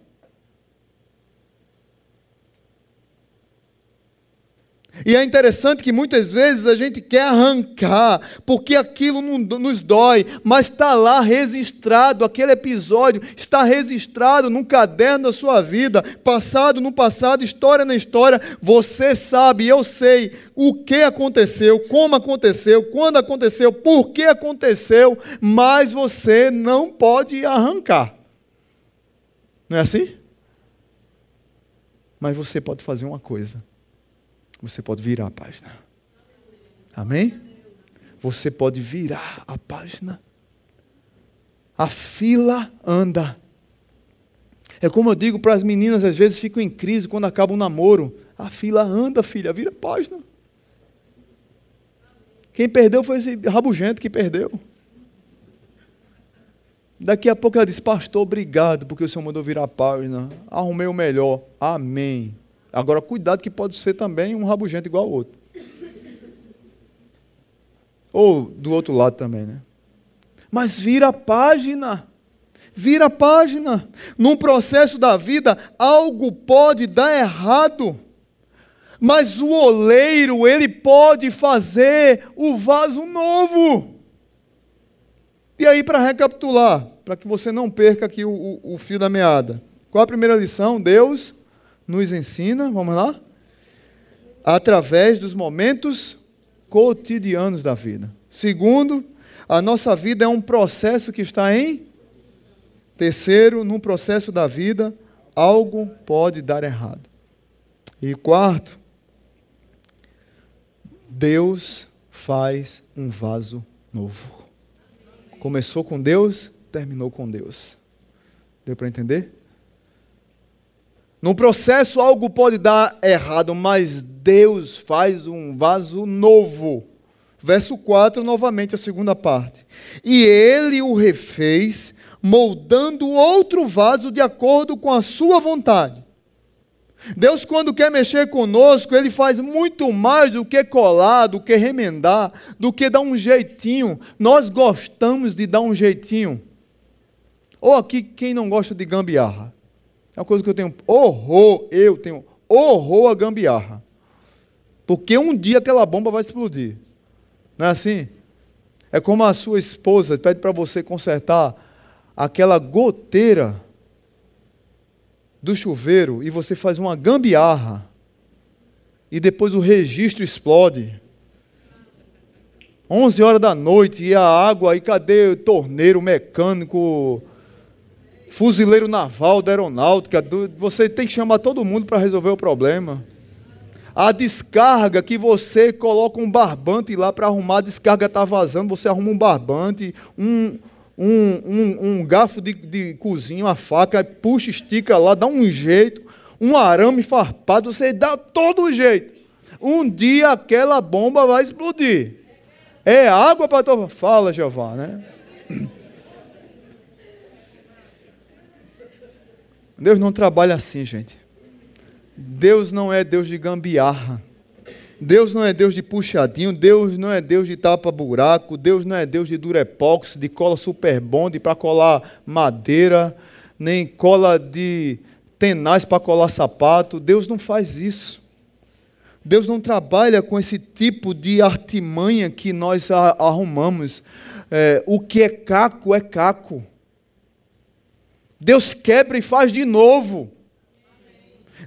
A: E é interessante que muitas vezes a gente quer arrancar, porque aquilo nos dói, mas está lá registrado, aquele episódio está registrado num caderno da sua vida, passado no passado, história na história. Você sabe, eu sei o que aconteceu, como aconteceu, quando aconteceu, por que aconteceu, mas você não pode arrancar. Não é assim? Mas você pode fazer uma coisa você pode virar a página. Amém? Você pode virar a página. A fila anda. É como eu digo para as meninas, às vezes ficam em crise quando acaba um namoro. A fila anda, filha, vira a página. Quem perdeu foi esse rabugento que perdeu. Daqui a pouco ela diz, pastor, obrigado, porque o Senhor mandou virar a página. Arrumei o melhor. Amém. Agora, cuidado que pode ser também um rabugento igual ao outro. Ou do outro lado também, né? Mas vira a página. Vira a página. Num processo da vida, algo pode dar errado. Mas o oleiro, ele pode fazer o vaso novo. E aí, para recapitular, para que você não perca aqui o, o, o fio da meada. Qual a primeira lição? Deus nos ensina, vamos lá? Através dos momentos cotidianos da vida. Segundo, a nossa vida é um processo que está em. Terceiro, num processo da vida, algo pode dar errado. E quarto, Deus faz um vaso novo. Começou com Deus, terminou com Deus. Deu para entender? No processo algo pode dar errado, mas Deus faz um vaso novo. Verso 4, novamente a segunda parte. E ele o refez, moldando outro vaso de acordo com a sua vontade. Deus, quando quer mexer conosco, Ele faz muito mais do que colar, do que remendar, do que dar um jeitinho. Nós gostamos de dar um jeitinho. Ou aqui, quem não gosta de gambiarra? É uma coisa que eu tenho horror, eu tenho horror a gambiarra. Porque um dia aquela bomba vai explodir. Não é assim? É como a sua esposa pede para você consertar aquela goteira do chuveiro e você faz uma gambiarra e depois o registro explode. 11 horas da noite e a água, e cadê o torneiro, mecânico, fuzileiro naval da aeronáutica, você tem que chamar todo mundo para resolver o problema. A descarga que você coloca um barbante lá para arrumar, a descarga está vazando, você arruma um barbante, um, um, um, um garfo de, de cozinha, uma faca, puxa, estica lá, dá um jeito, um arame farpado, você dá todo jeito. Um dia aquela bomba vai explodir. É água para tua. Fala, Jeová, né? Deus não trabalha assim, gente. Deus não é Deus de gambiarra. Deus não é Deus de puxadinho, Deus não é Deus de tapa-buraco, Deus não é Deus de durepox, de cola super bond para colar madeira, nem cola de tenaz para colar sapato. Deus não faz isso. Deus não trabalha com esse tipo de artimanha que nós arrumamos. É, o que é caco é caco. Deus quebra e faz de novo.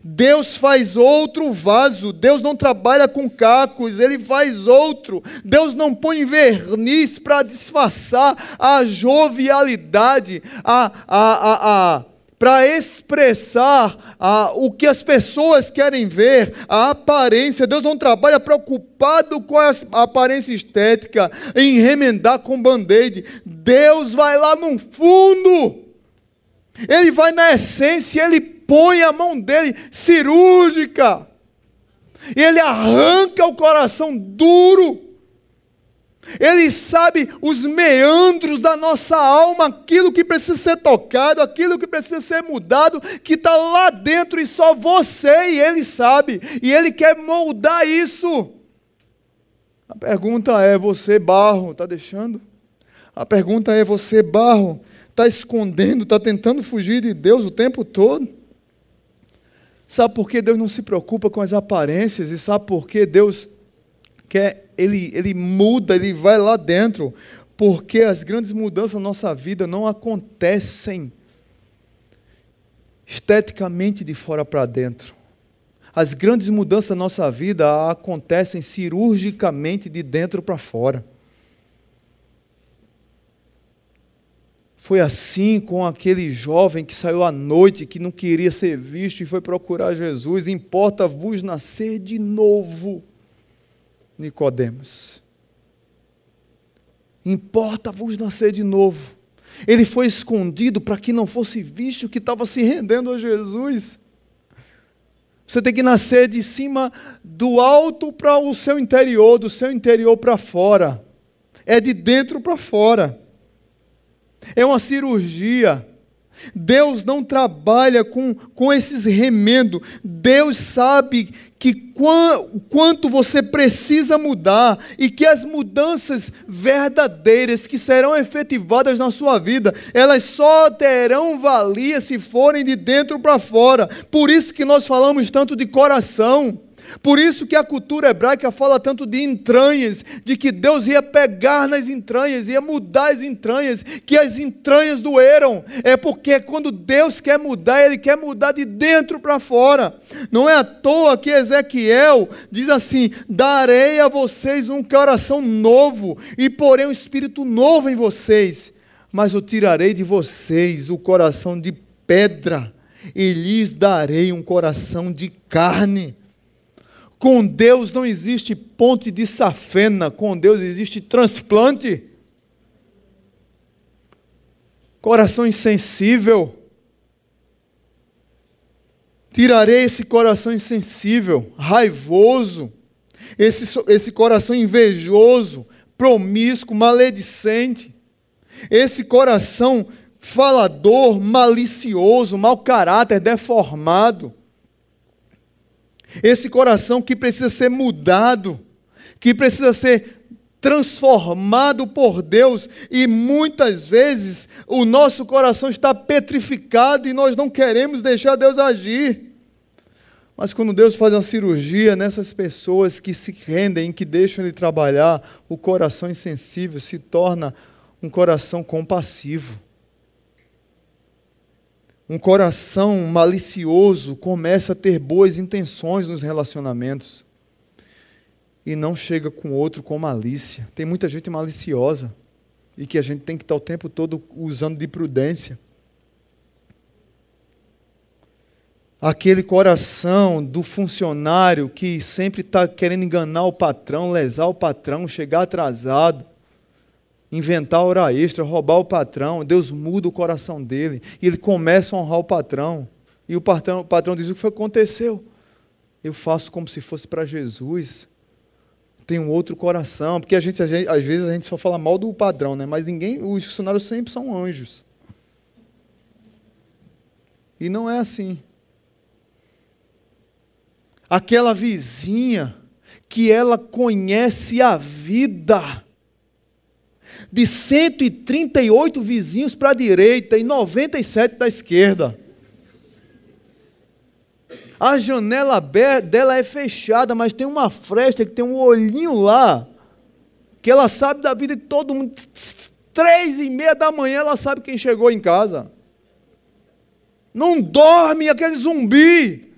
A: Deus faz outro vaso, Deus não trabalha com cacos, Ele faz outro. Deus não põe verniz para disfarçar a jovialidade, a, a, a, a para expressar o que as pessoas querem ver, a aparência. Deus não trabalha preocupado com a aparência estética, em remendar com band-aid. Deus vai lá no fundo. Ele vai na essência, ele põe a mão dele cirúrgica. Ele arranca o coração duro ele sabe os meandros da nossa alma, aquilo que precisa ser tocado, aquilo que precisa ser mudado, que está lá dentro e só você e Ele sabe, e Ele quer moldar isso. A pergunta é: você, barro, está deixando? A pergunta é: você, barro, está escondendo, está tentando fugir de Deus o tempo todo? Sabe por que Deus não se preocupa com as aparências? E sabe por que Deus quer, ele, ele muda, ele vai lá dentro, porque as grandes mudanças na nossa vida não acontecem esteticamente de fora para dentro. As grandes mudanças na nossa vida acontecem cirurgicamente de dentro para fora. Foi assim com aquele jovem que saiu à noite, que não queria ser visto e foi procurar Jesus. Importa-vos nascer de novo. Nicodemos. Importa-vos nascer de novo. Ele foi escondido para que não fosse visto que estava se rendendo a Jesus. Você tem que nascer de cima do alto para o seu interior, do seu interior para fora. É de dentro para fora. É uma cirurgia. Deus não trabalha com, com esses remendos. Deus sabe que quanto você precisa mudar e que as mudanças verdadeiras que serão efetivadas na sua vida, elas só terão valia se forem de dentro para fora. Por isso que nós falamos tanto de coração. Por isso que a cultura hebraica fala tanto de entranhas, de que Deus ia pegar nas entranhas, ia mudar as entranhas, que as entranhas doeram. É porque quando Deus quer mudar, Ele quer mudar de dentro para fora. Não é à toa que Ezequiel diz assim: darei a vocês um coração novo e porei um espírito novo em vocês, mas eu tirarei de vocês o coração de pedra e lhes darei um coração de carne com Deus não existe ponte de safena, com Deus existe transplante. Coração insensível. Tirarei esse coração insensível, raivoso, esse, esse coração invejoso, promíscuo, maledicente, esse coração falador, malicioso, mau caráter, deformado esse coração que precisa ser mudado, que precisa ser transformado por Deus, e muitas vezes o nosso coração está petrificado e nós não queremos deixar Deus agir. Mas quando Deus faz uma cirurgia nessas pessoas que se rendem, que deixam Ele trabalhar, o coração insensível se torna um coração compassivo. Um coração malicioso começa a ter boas intenções nos relacionamentos e não chega com outro com malícia. Tem muita gente maliciosa e que a gente tem que estar o tempo todo usando de prudência. Aquele coração do funcionário que sempre está querendo enganar o patrão, lesar o patrão, chegar atrasado inventar hora extra, roubar o patrão, Deus muda o coração dele e ele começa a honrar o patrão. E o patrão, o patrão diz: O que foi que aconteceu? Eu faço como se fosse para Jesus. Tenho outro coração, porque a gente, a gente, às vezes a gente só fala mal do padrão, né? mas ninguém, os funcionários sempre são anjos. E não é assim. Aquela vizinha que ela conhece a vida, de 138 vizinhos para a direita e 97 da esquerda. A janela dela é fechada, mas tem uma fresta que tem um olhinho lá, que ela sabe da vida de todo mundo. Três e meia da manhã ela sabe quem chegou em casa. Não dorme aquele zumbi.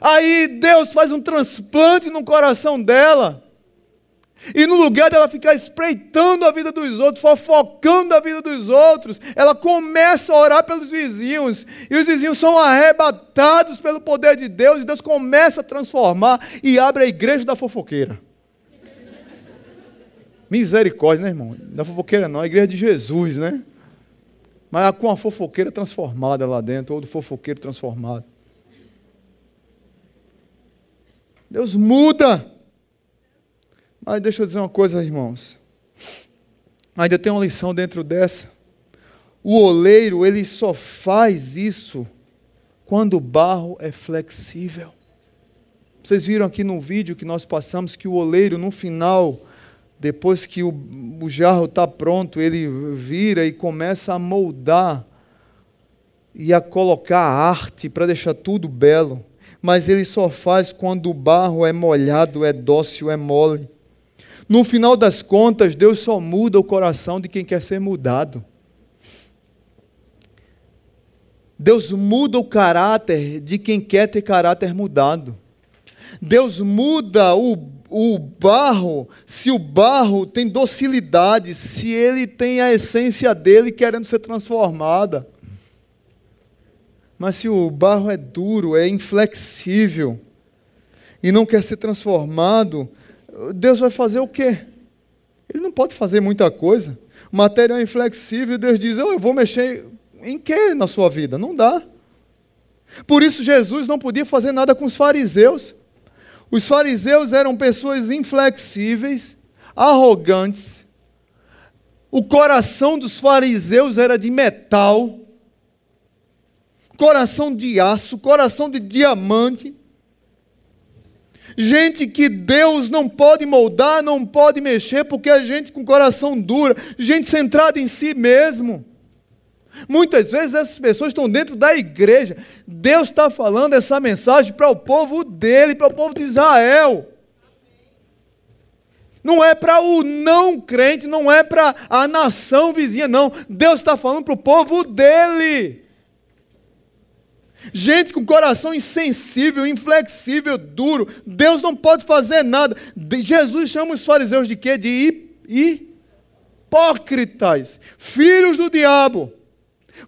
A: Aí Deus faz um transplante no coração dela. E no lugar dela ficar espreitando a vida dos outros, fofocando a vida dos outros, ela começa a orar pelos vizinhos. E os vizinhos são arrebatados pelo poder de Deus. E Deus começa a transformar e abre a igreja da fofoqueira. Misericórdia, né, irmão? Da fofoqueira não, a igreja de Jesus, né? Mas com a fofoqueira transformada lá dentro, ou do fofoqueiro transformado. Deus muda. Mas deixa eu dizer uma coisa, irmãos. Ainda tem uma lição dentro dessa. O oleiro, ele só faz isso quando o barro é flexível. Vocês viram aqui no vídeo que nós passamos que o oleiro, no final, depois que o, o jarro está pronto, ele vira e começa a moldar e a colocar arte para deixar tudo belo. Mas ele só faz quando o barro é molhado, é dócil, é mole. No final das contas, Deus só muda o coração de quem quer ser mudado. Deus muda o caráter de quem quer ter caráter mudado. Deus muda o, o barro se o barro tem docilidade, se ele tem a essência dele querendo ser transformada. Mas se o barro é duro, é inflexível e não quer ser transformado, Deus vai fazer o quê? Ele não pode fazer muita coisa. Material é inflexível Deus diz: Eu vou mexer em quê na sua vida? Não dá. Por isso, Jesus não podia fazer nada com os fariseus. Os fariseus eram pessoas inflexíveis, arrogantes. O coração dos fariseus era de metal, coração de aço, coração de diamante gente que Deus não pode moldar, não pode mexer, porque é gente com coração duro, gente centrada em si mesmo. Muitas vezes essas pessoas estão dentro da igreja. Deus está falando essa mensagem para o povo dele, para o povo de Israel. Não é para o não crente, não é para a nação vizinha, não. Deus está falando para o povo dele. Gente com coração insensível, inflexível, duro. Deus não pode fazer nada. Jesus chama os fariseus de quê? De hipócritas, filhos do diabo.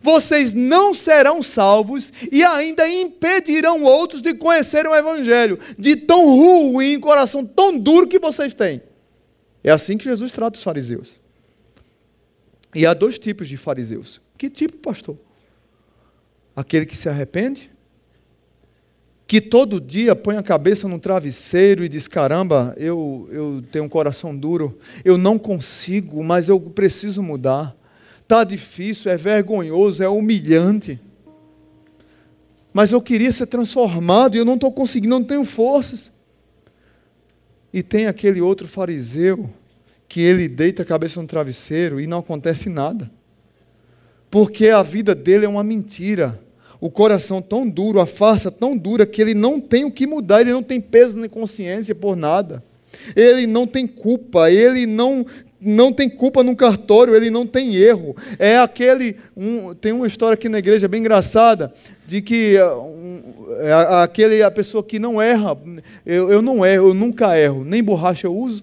A: Vocês não serão salvos e ainda impedirão outros de conhecerem o Evangelho, de tão ruim, coração tão duro que vocês têm. É assim que Jesus trata os fariseus. E há dois tipos de fariseus. Que tipo, pastor? Aquele que se arrepende, que todo dia põe a cabeça no travesseiro e diz: caramba, eu, eu tenho um coração duro, eu não consigo, mas eu preciso mudar. Está difícil, é vergonhoso, é humilhante. Mas eu queria ser transformado e eu não estou conseguindo, não tenho forças. E tem aquele outro fariseu que ele deita a cabeça no travesseiro e não acontece nada. Porque a vida dele é uma mentira o coração tão duro, a farsa tão dura, que ele não tem o que mudar, ele não tem peso nem consciência por nada. Ele não tem culpa, ele não, não tem culpa no cartório, ele não tem erro. É aquele. Um, tem uma história aqui na igreja bem engraçada, de que um, é aquele, a pessoa que não erra, eu, eu não erro, eu nunca erro, nem borracha eu uso.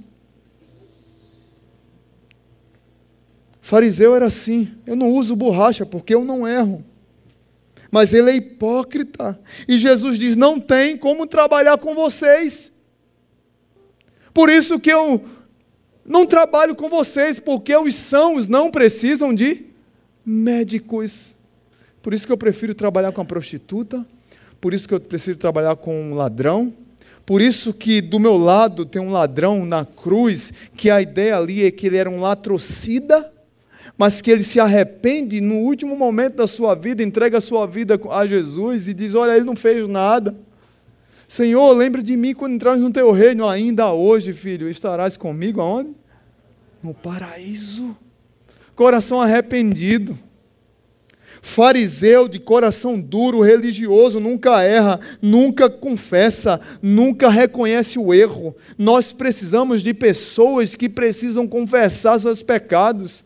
A: Fariseu era assim, eu não uso borracha porque eu não erro mas ele é hipócrita. E Jesus diz: não tem como trabalhar com vocês. Por isso que eu não trabalho com vocês, porque os sãos não precisam de médicos. Por isso que eu prefiro trabalhar com a prostituta, por isso que eu prefiro trabalhar com um ladrão, por isso que do meu lado tem um ladrão na cruz, que a ideia ali é que ele era um latrocida, mas que ele se arrepende no último momento da sua vida, entrega a sua vida a Jesus e diz: Olha, ele não fez nada. Senhor, lembra de mim quando entrares no teu reino, ainda hoje, filho, estarás comigo aonde? No paraíso. Coração arrependido. Fariseu de coração duro, religioso, nunca erra, nunca confessa, nunca reconhece o erro. Nós precisamos de pessoas que precisam confessar seus pecados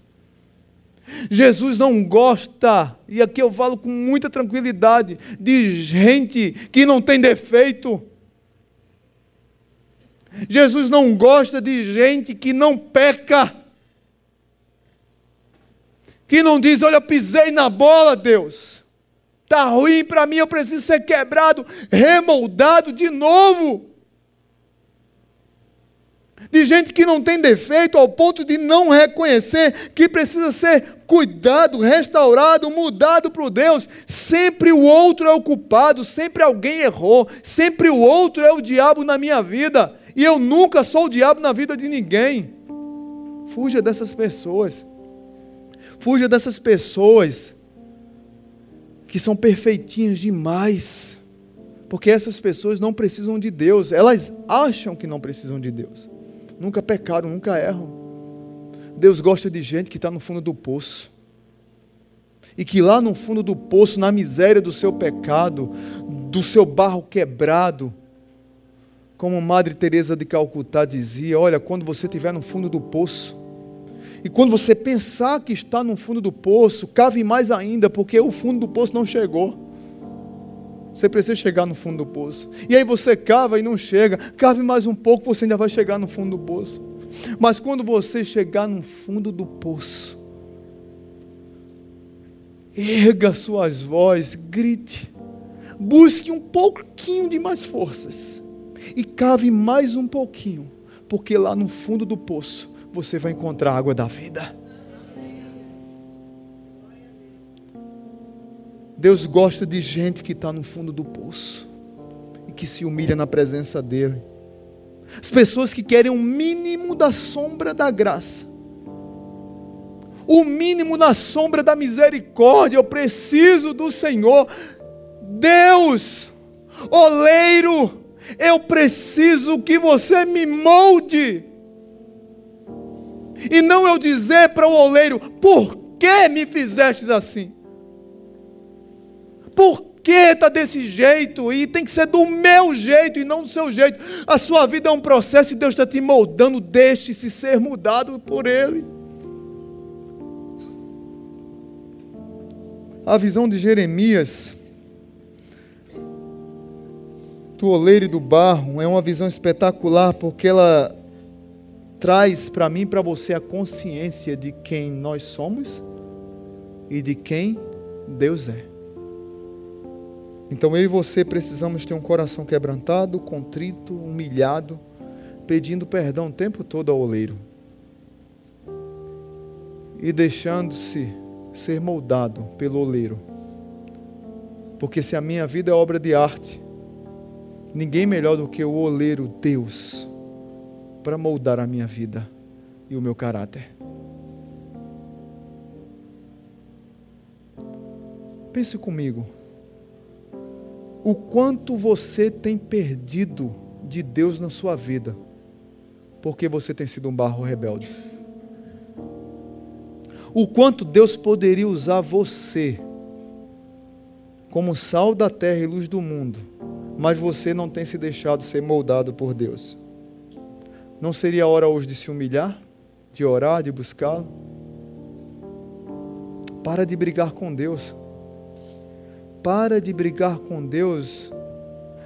A: Jesus não gosta, e aqui eu falo com muita tranquilidade, de gente que não tem defeito. Jesus não gosta de gente que não peca, que não diz: Olha, pisei na bola, Deus, está ruim para mim, eu preciso ser quebrado, remoldado de novo de gente que não tem defeito ao ponto de não reconhecer que precisa ser cuidado, restaurado, mudado para o Deus. Sempre o outro é o culpado, sempre alguém errou, sempre o outro é o diabo na minha vida, e eu nunca sou o diabo na vida de ninguém. Fuja dessas pessoas. Fuja dessas pessoas que são perfeitinhas demais. Porque essas pessoas não precisam de Deus, elas acham que não precisam de Deus nunca pecaram, nunca erram. Deus gosta de gente que está no fundo do poço. E que lá no fundo do poço, na miséria do seu pecado, do seu barro quebrado, como Madre Teresa de Calcutá dizia, olha, quando você estiver no fundo do poço, e quando você pensar que está no fundo do poço, cave mais ainda, porque o fundo do poço não chegou. Você precisa chegar no fundo do poço. E aí você cava e não chega. Cave mais um pouco, você ainda vai chegar no fundo do poço. Mas quando você chegar no fundo do poço, erga suas vozes, grite, busque um pouquinho de mais forças e cave mais um pouquinho, porque lá no fundo do poço você vai encontrar a água da vida. Deus gosta de gente que está no fundo do poço e que se humilha na presença dEle. As pessoas que querem o mínimo da sombra da graça, o mínimo da sombra da misericórdia. Eu preciso do Senhor, Deus, oleiro, eu preciso que você me molde. E não eu dizer para o oleiro, por que me fizestes assim? Por que está desse jeito? E tem que ser do meu jeito e não do seu jeito. A sua vida é um processo e Deus está te moldando. Deixe-se ser mudado por Ele. A visão de Jeremias, do oleiro e do barro, é uma visão espetacular porque ela traz para mim e para você a consciência de quem nós somos e de quem Deus é. Então eu e você precisamos ter um coração quebrantado, contrito, humilhado, pedindo perdão o tempo todo ao oleiro e deixando-se ser moldado pelo oleiro. Porque se a minha vida é obra de arte, ninguém melhor do que o oleiro Deus para moldar a minha vida e o meu caráter. Pense comigo o quanto você tem perdido de Deus na sua vida, porque você tem sido um barro rebelde. O quanto Deus poderia usar você como sal da terra e luz do mundo, mas você não tem se deixado ser moldado por Deus. Não seria a hora hoje de se humilhar, de orar, de buscá-lo? Para de brigar com Deus para de brigar com Deus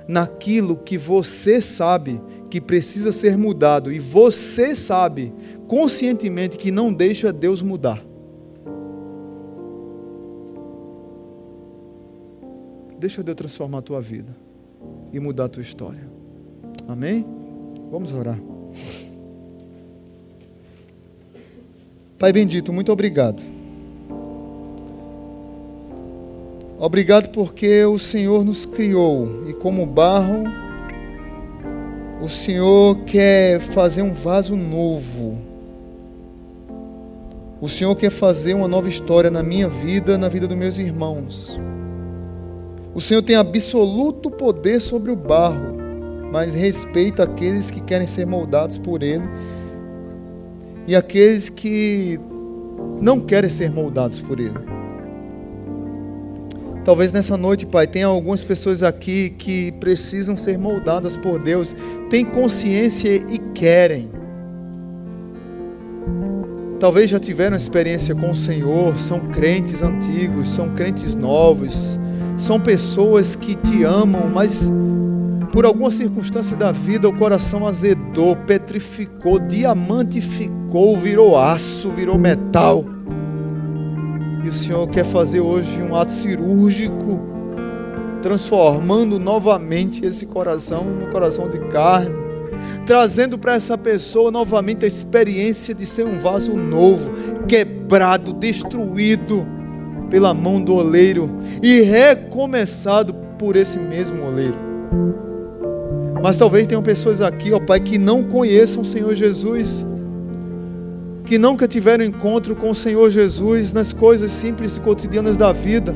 A: naquilo que você sabe que precisa ser mudado e você sabe conscientemente que não deixa Deus mudar. Deixa Deus transformar a tua vida e mudar a tua história. Amém? Vamos orar. Pai bendito, muito obrigado. Obrigado porque o Senhor nos criou e, como barro, o Senhor quer fazer um vaso novo. O Senhor quer fazer uma nova história na minha vida, na vida dos meus irmãos. O Senhor tem absoluto poder sobre o barro, mas respeita aqueles que querem ser moldados por Ele e aqueles que não querem ser moldados por Ele. Talvez nessa noite, Pai, tenha algumas pessoas aqui que precisam ser moldadas por Deus, têm consciência e querem. talvez já tiveram experiência com o Senhor, são crentes antigos, são crentes novos, são pessoas que te amam, mas por alguma circunstância da vida o coração azedou, petrificou, diamantificou, virou aço, virou metal. E o Senhor quer fazer hoje um ato cirúrgico, transformando novamente esse coração no coração de carne, trazendo para essa pessoa novamente a experiência de ser um vaso novo, quebrado, destruído pela mão do oleiro e recomeçado por esse mesmo oleiro. Mas talvez tenham pessoas aqui, ó Pai, que não conheçam o Senhor Jesus que nunca tiveram encontro com o Senhor Jesus nas coisas simples e cotidianas da vida.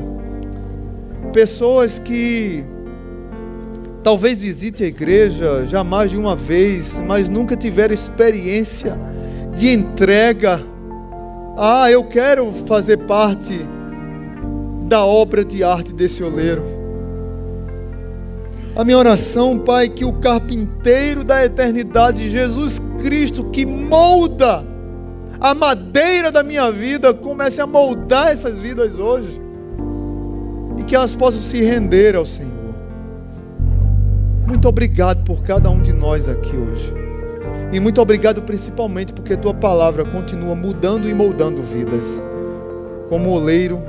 A: Pessoas que talvez visitem a igreja já mais de uma vez, mas nunca tiveram experiência de entrega. Ah, eu quero fazer parte da obra de arte desse oleiro. A minha oração, Pai, é que o carpinteiro da eternidade, Jesus Cristo, que molda a madeira da minha vida comece a moldar essas vidas hoje e que elas possam se render ao Senhor. Muito obrigado por cada um de nós aqui hoje. E muito obrigado principalmente porque tua palavra continua mudando e moldando vidas. Como oleiro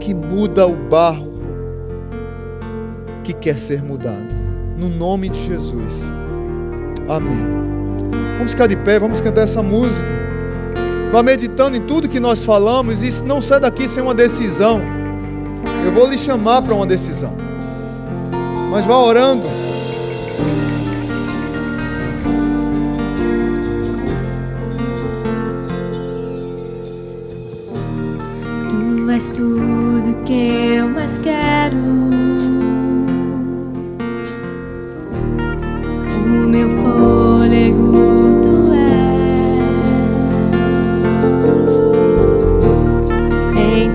A: que muda o barro que quer ser mudado. No nome de Jesus. Amém. Vamos ficar de pé, vamos cantar essa música. Vá meditando em tudo que nós falamos e não sai daqui sem uma decisão. Eu vou lhe chamar para uma decisão. Mas vá orando.
B: Tu és tudo que eu mais quero. O meu fôlego.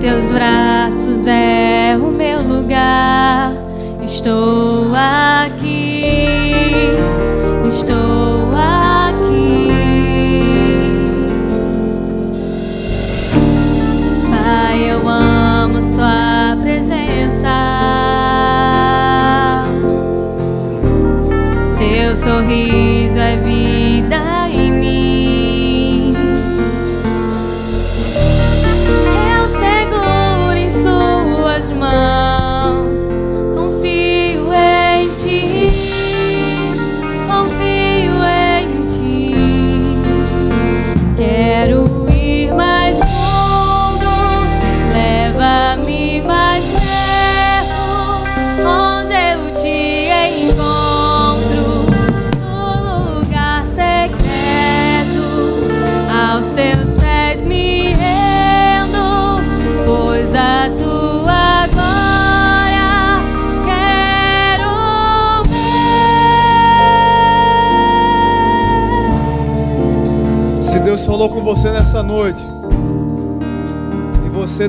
B: Teus braços é o meu lugar. Estou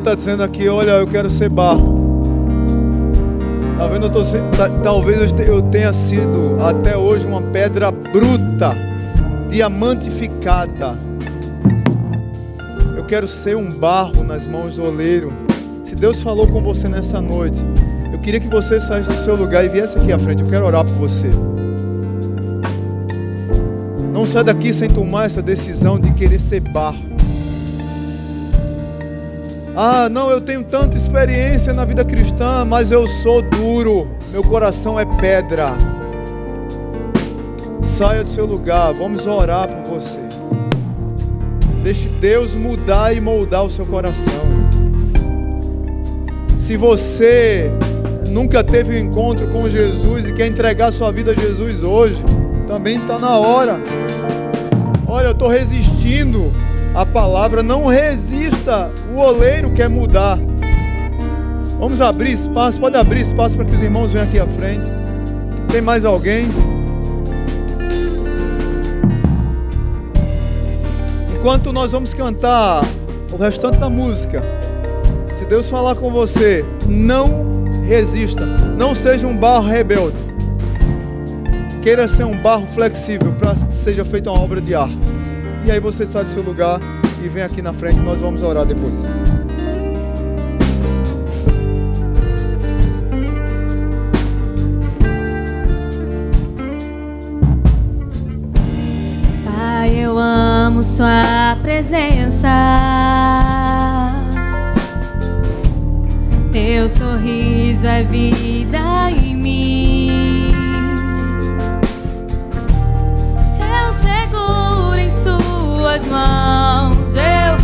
A: está dizendo aqui: Olha, eu quero ser barro. Tá vendo? Eu tô, tá, talvez eu tenha sido até hoje uma pedra bruta, diamantificada. Eu quero ser um barro nas mãos do oleiro. Se Deus falou com você nessa noite, eu queria que você saísse do seu lugar e viesse aqui à frente. Eu quero orar por você. Não sai daqui sem tomar essa decisão de querer ser barro. Ah, não, eu tenho tanta experiência na vida cristã, mas eu sou duro, meu coração é pedra. Saia do seu lugar, vamos orar por você. Deixe Deus mudar e moldar o seu coração. Se você nunca teve um encontro com Jesus e quer entregar sua vida a Jesus hoje, também está na hora. Olha, eu estou resistindo à palavra. Não resista. O oleiro quer mudar. Vamos abrir espaço. Pode abrir espaço para que os irmãos venham aqui à frente. Tem mais alguém? Enquanto nós vamos cantar o restante da música, se Deus falar com você, não resista. Não seja um barro rebelde. Queira ser um barro flexível para que seja feita uma obra de arte. E aí você sai do seu lugar e vem aqui na frente, nós vamos orar depois.
B: Pai, eu amo Sua presença. Teu sorriso é vida em mim. Eu seguro em Suas mãos. Eu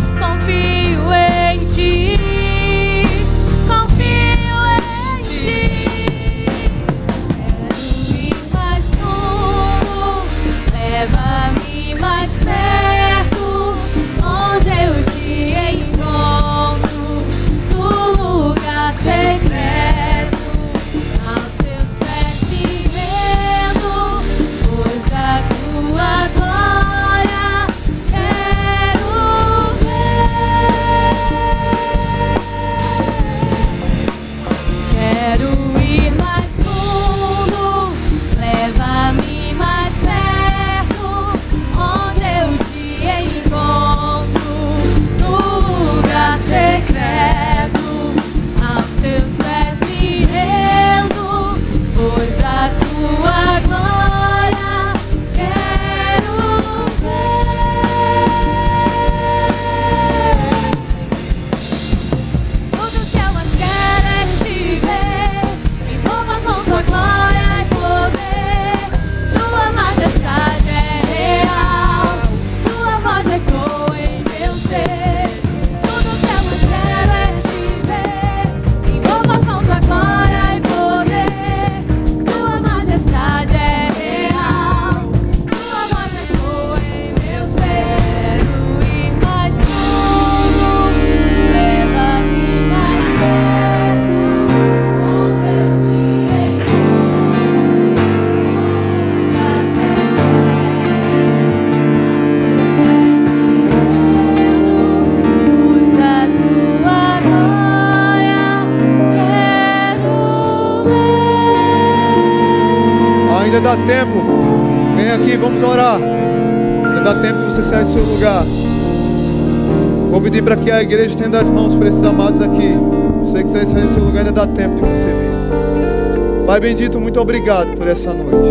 A: do seu lugar. Vou pedir para que a igreja estenda as mãos para esses amados aqui. Você que sair do seu lugar, ainda dá tempo de você vir. Pai bendito, muito obrigado por essa noite.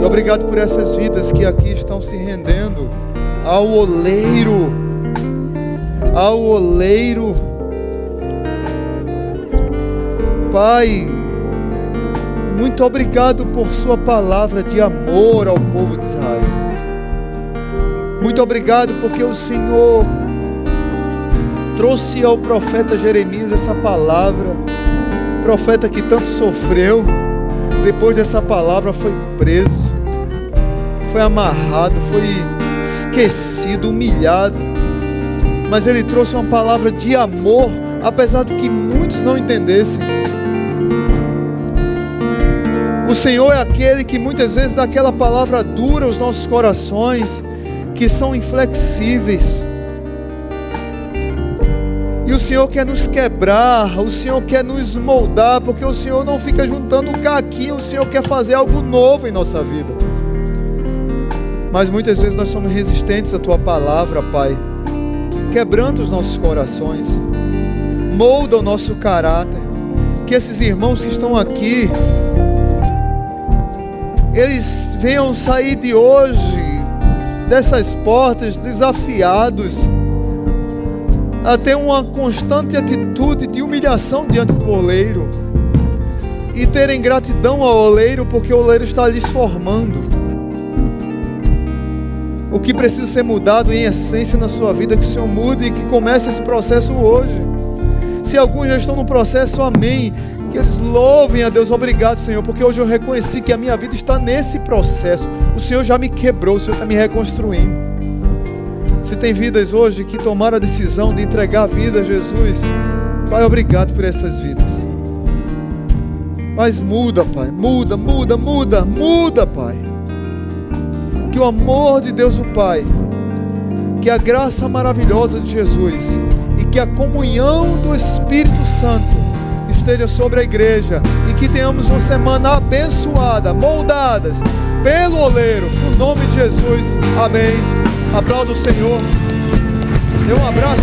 A: E obrigado por essas vidas que aqui estão se rendendo ao oleiro. Ao oleiro. Pai, muito obrigado por Sua palavra de amor ao povo de Israel. Muito obrigado porque o Senhor trouxe ao profeta Jeremias essa palavra. Profeta que tanto sofreu, depois dessa palavra foi preso, foi amarrado, foi esquecido, humilhado. Mas ele trouxe uma palavra de amor, apesar de que muitos não entendessem. O Senhor é aquele que muitas vezes dá aquela palavra dura aos nossos corações, que são inflexíveis. E o Senhor quer nos quebrar, o Senhor quer nos moldar, porque o Senhor não fica juntando caquinho, o Senhor quer fazer algo novo em nossa vida. Mas muitas vezes nós somos resistentes à tua palavra, Pai. Quebranta os nossos corações, molda o nosso caráter. Que esses irmãos que estão aqui, eles venham sair de hoje dessas portas desafiados a ter uma constante atitude de humilhação diante do oleiro e terem gratidão ao oleiro porque o oleiro está lhes formando. O que precisa ser mudado em essência na sua vida, que o Senhor mude e que comece esse processo hoje. Se alguns já estão no processo, amém. Que eles louvem a Deus, obrigado, Senhor, porque hoje eu reconheci que a minha vida está nesse processo. O Senhor já me quebrou, o Senhor está me reconstruindo. Se tem vidas hoje que tomaram a decisão de entregar a vida a Jesus, Pai, obrigado por essas vidas. Mas muda, Pai, muda, muda, muda, muda, Pai. Que o amor de Deus, o Pai, que a graça maravilhosa de Jesus e que a comunhão do Espírito Santo esteja sobre a igreja e que tenhamos uma semana abençoada, moldadas pelo oleiro, no nome de Jesus. Amém Aplauda o Senhor. Dê um abraço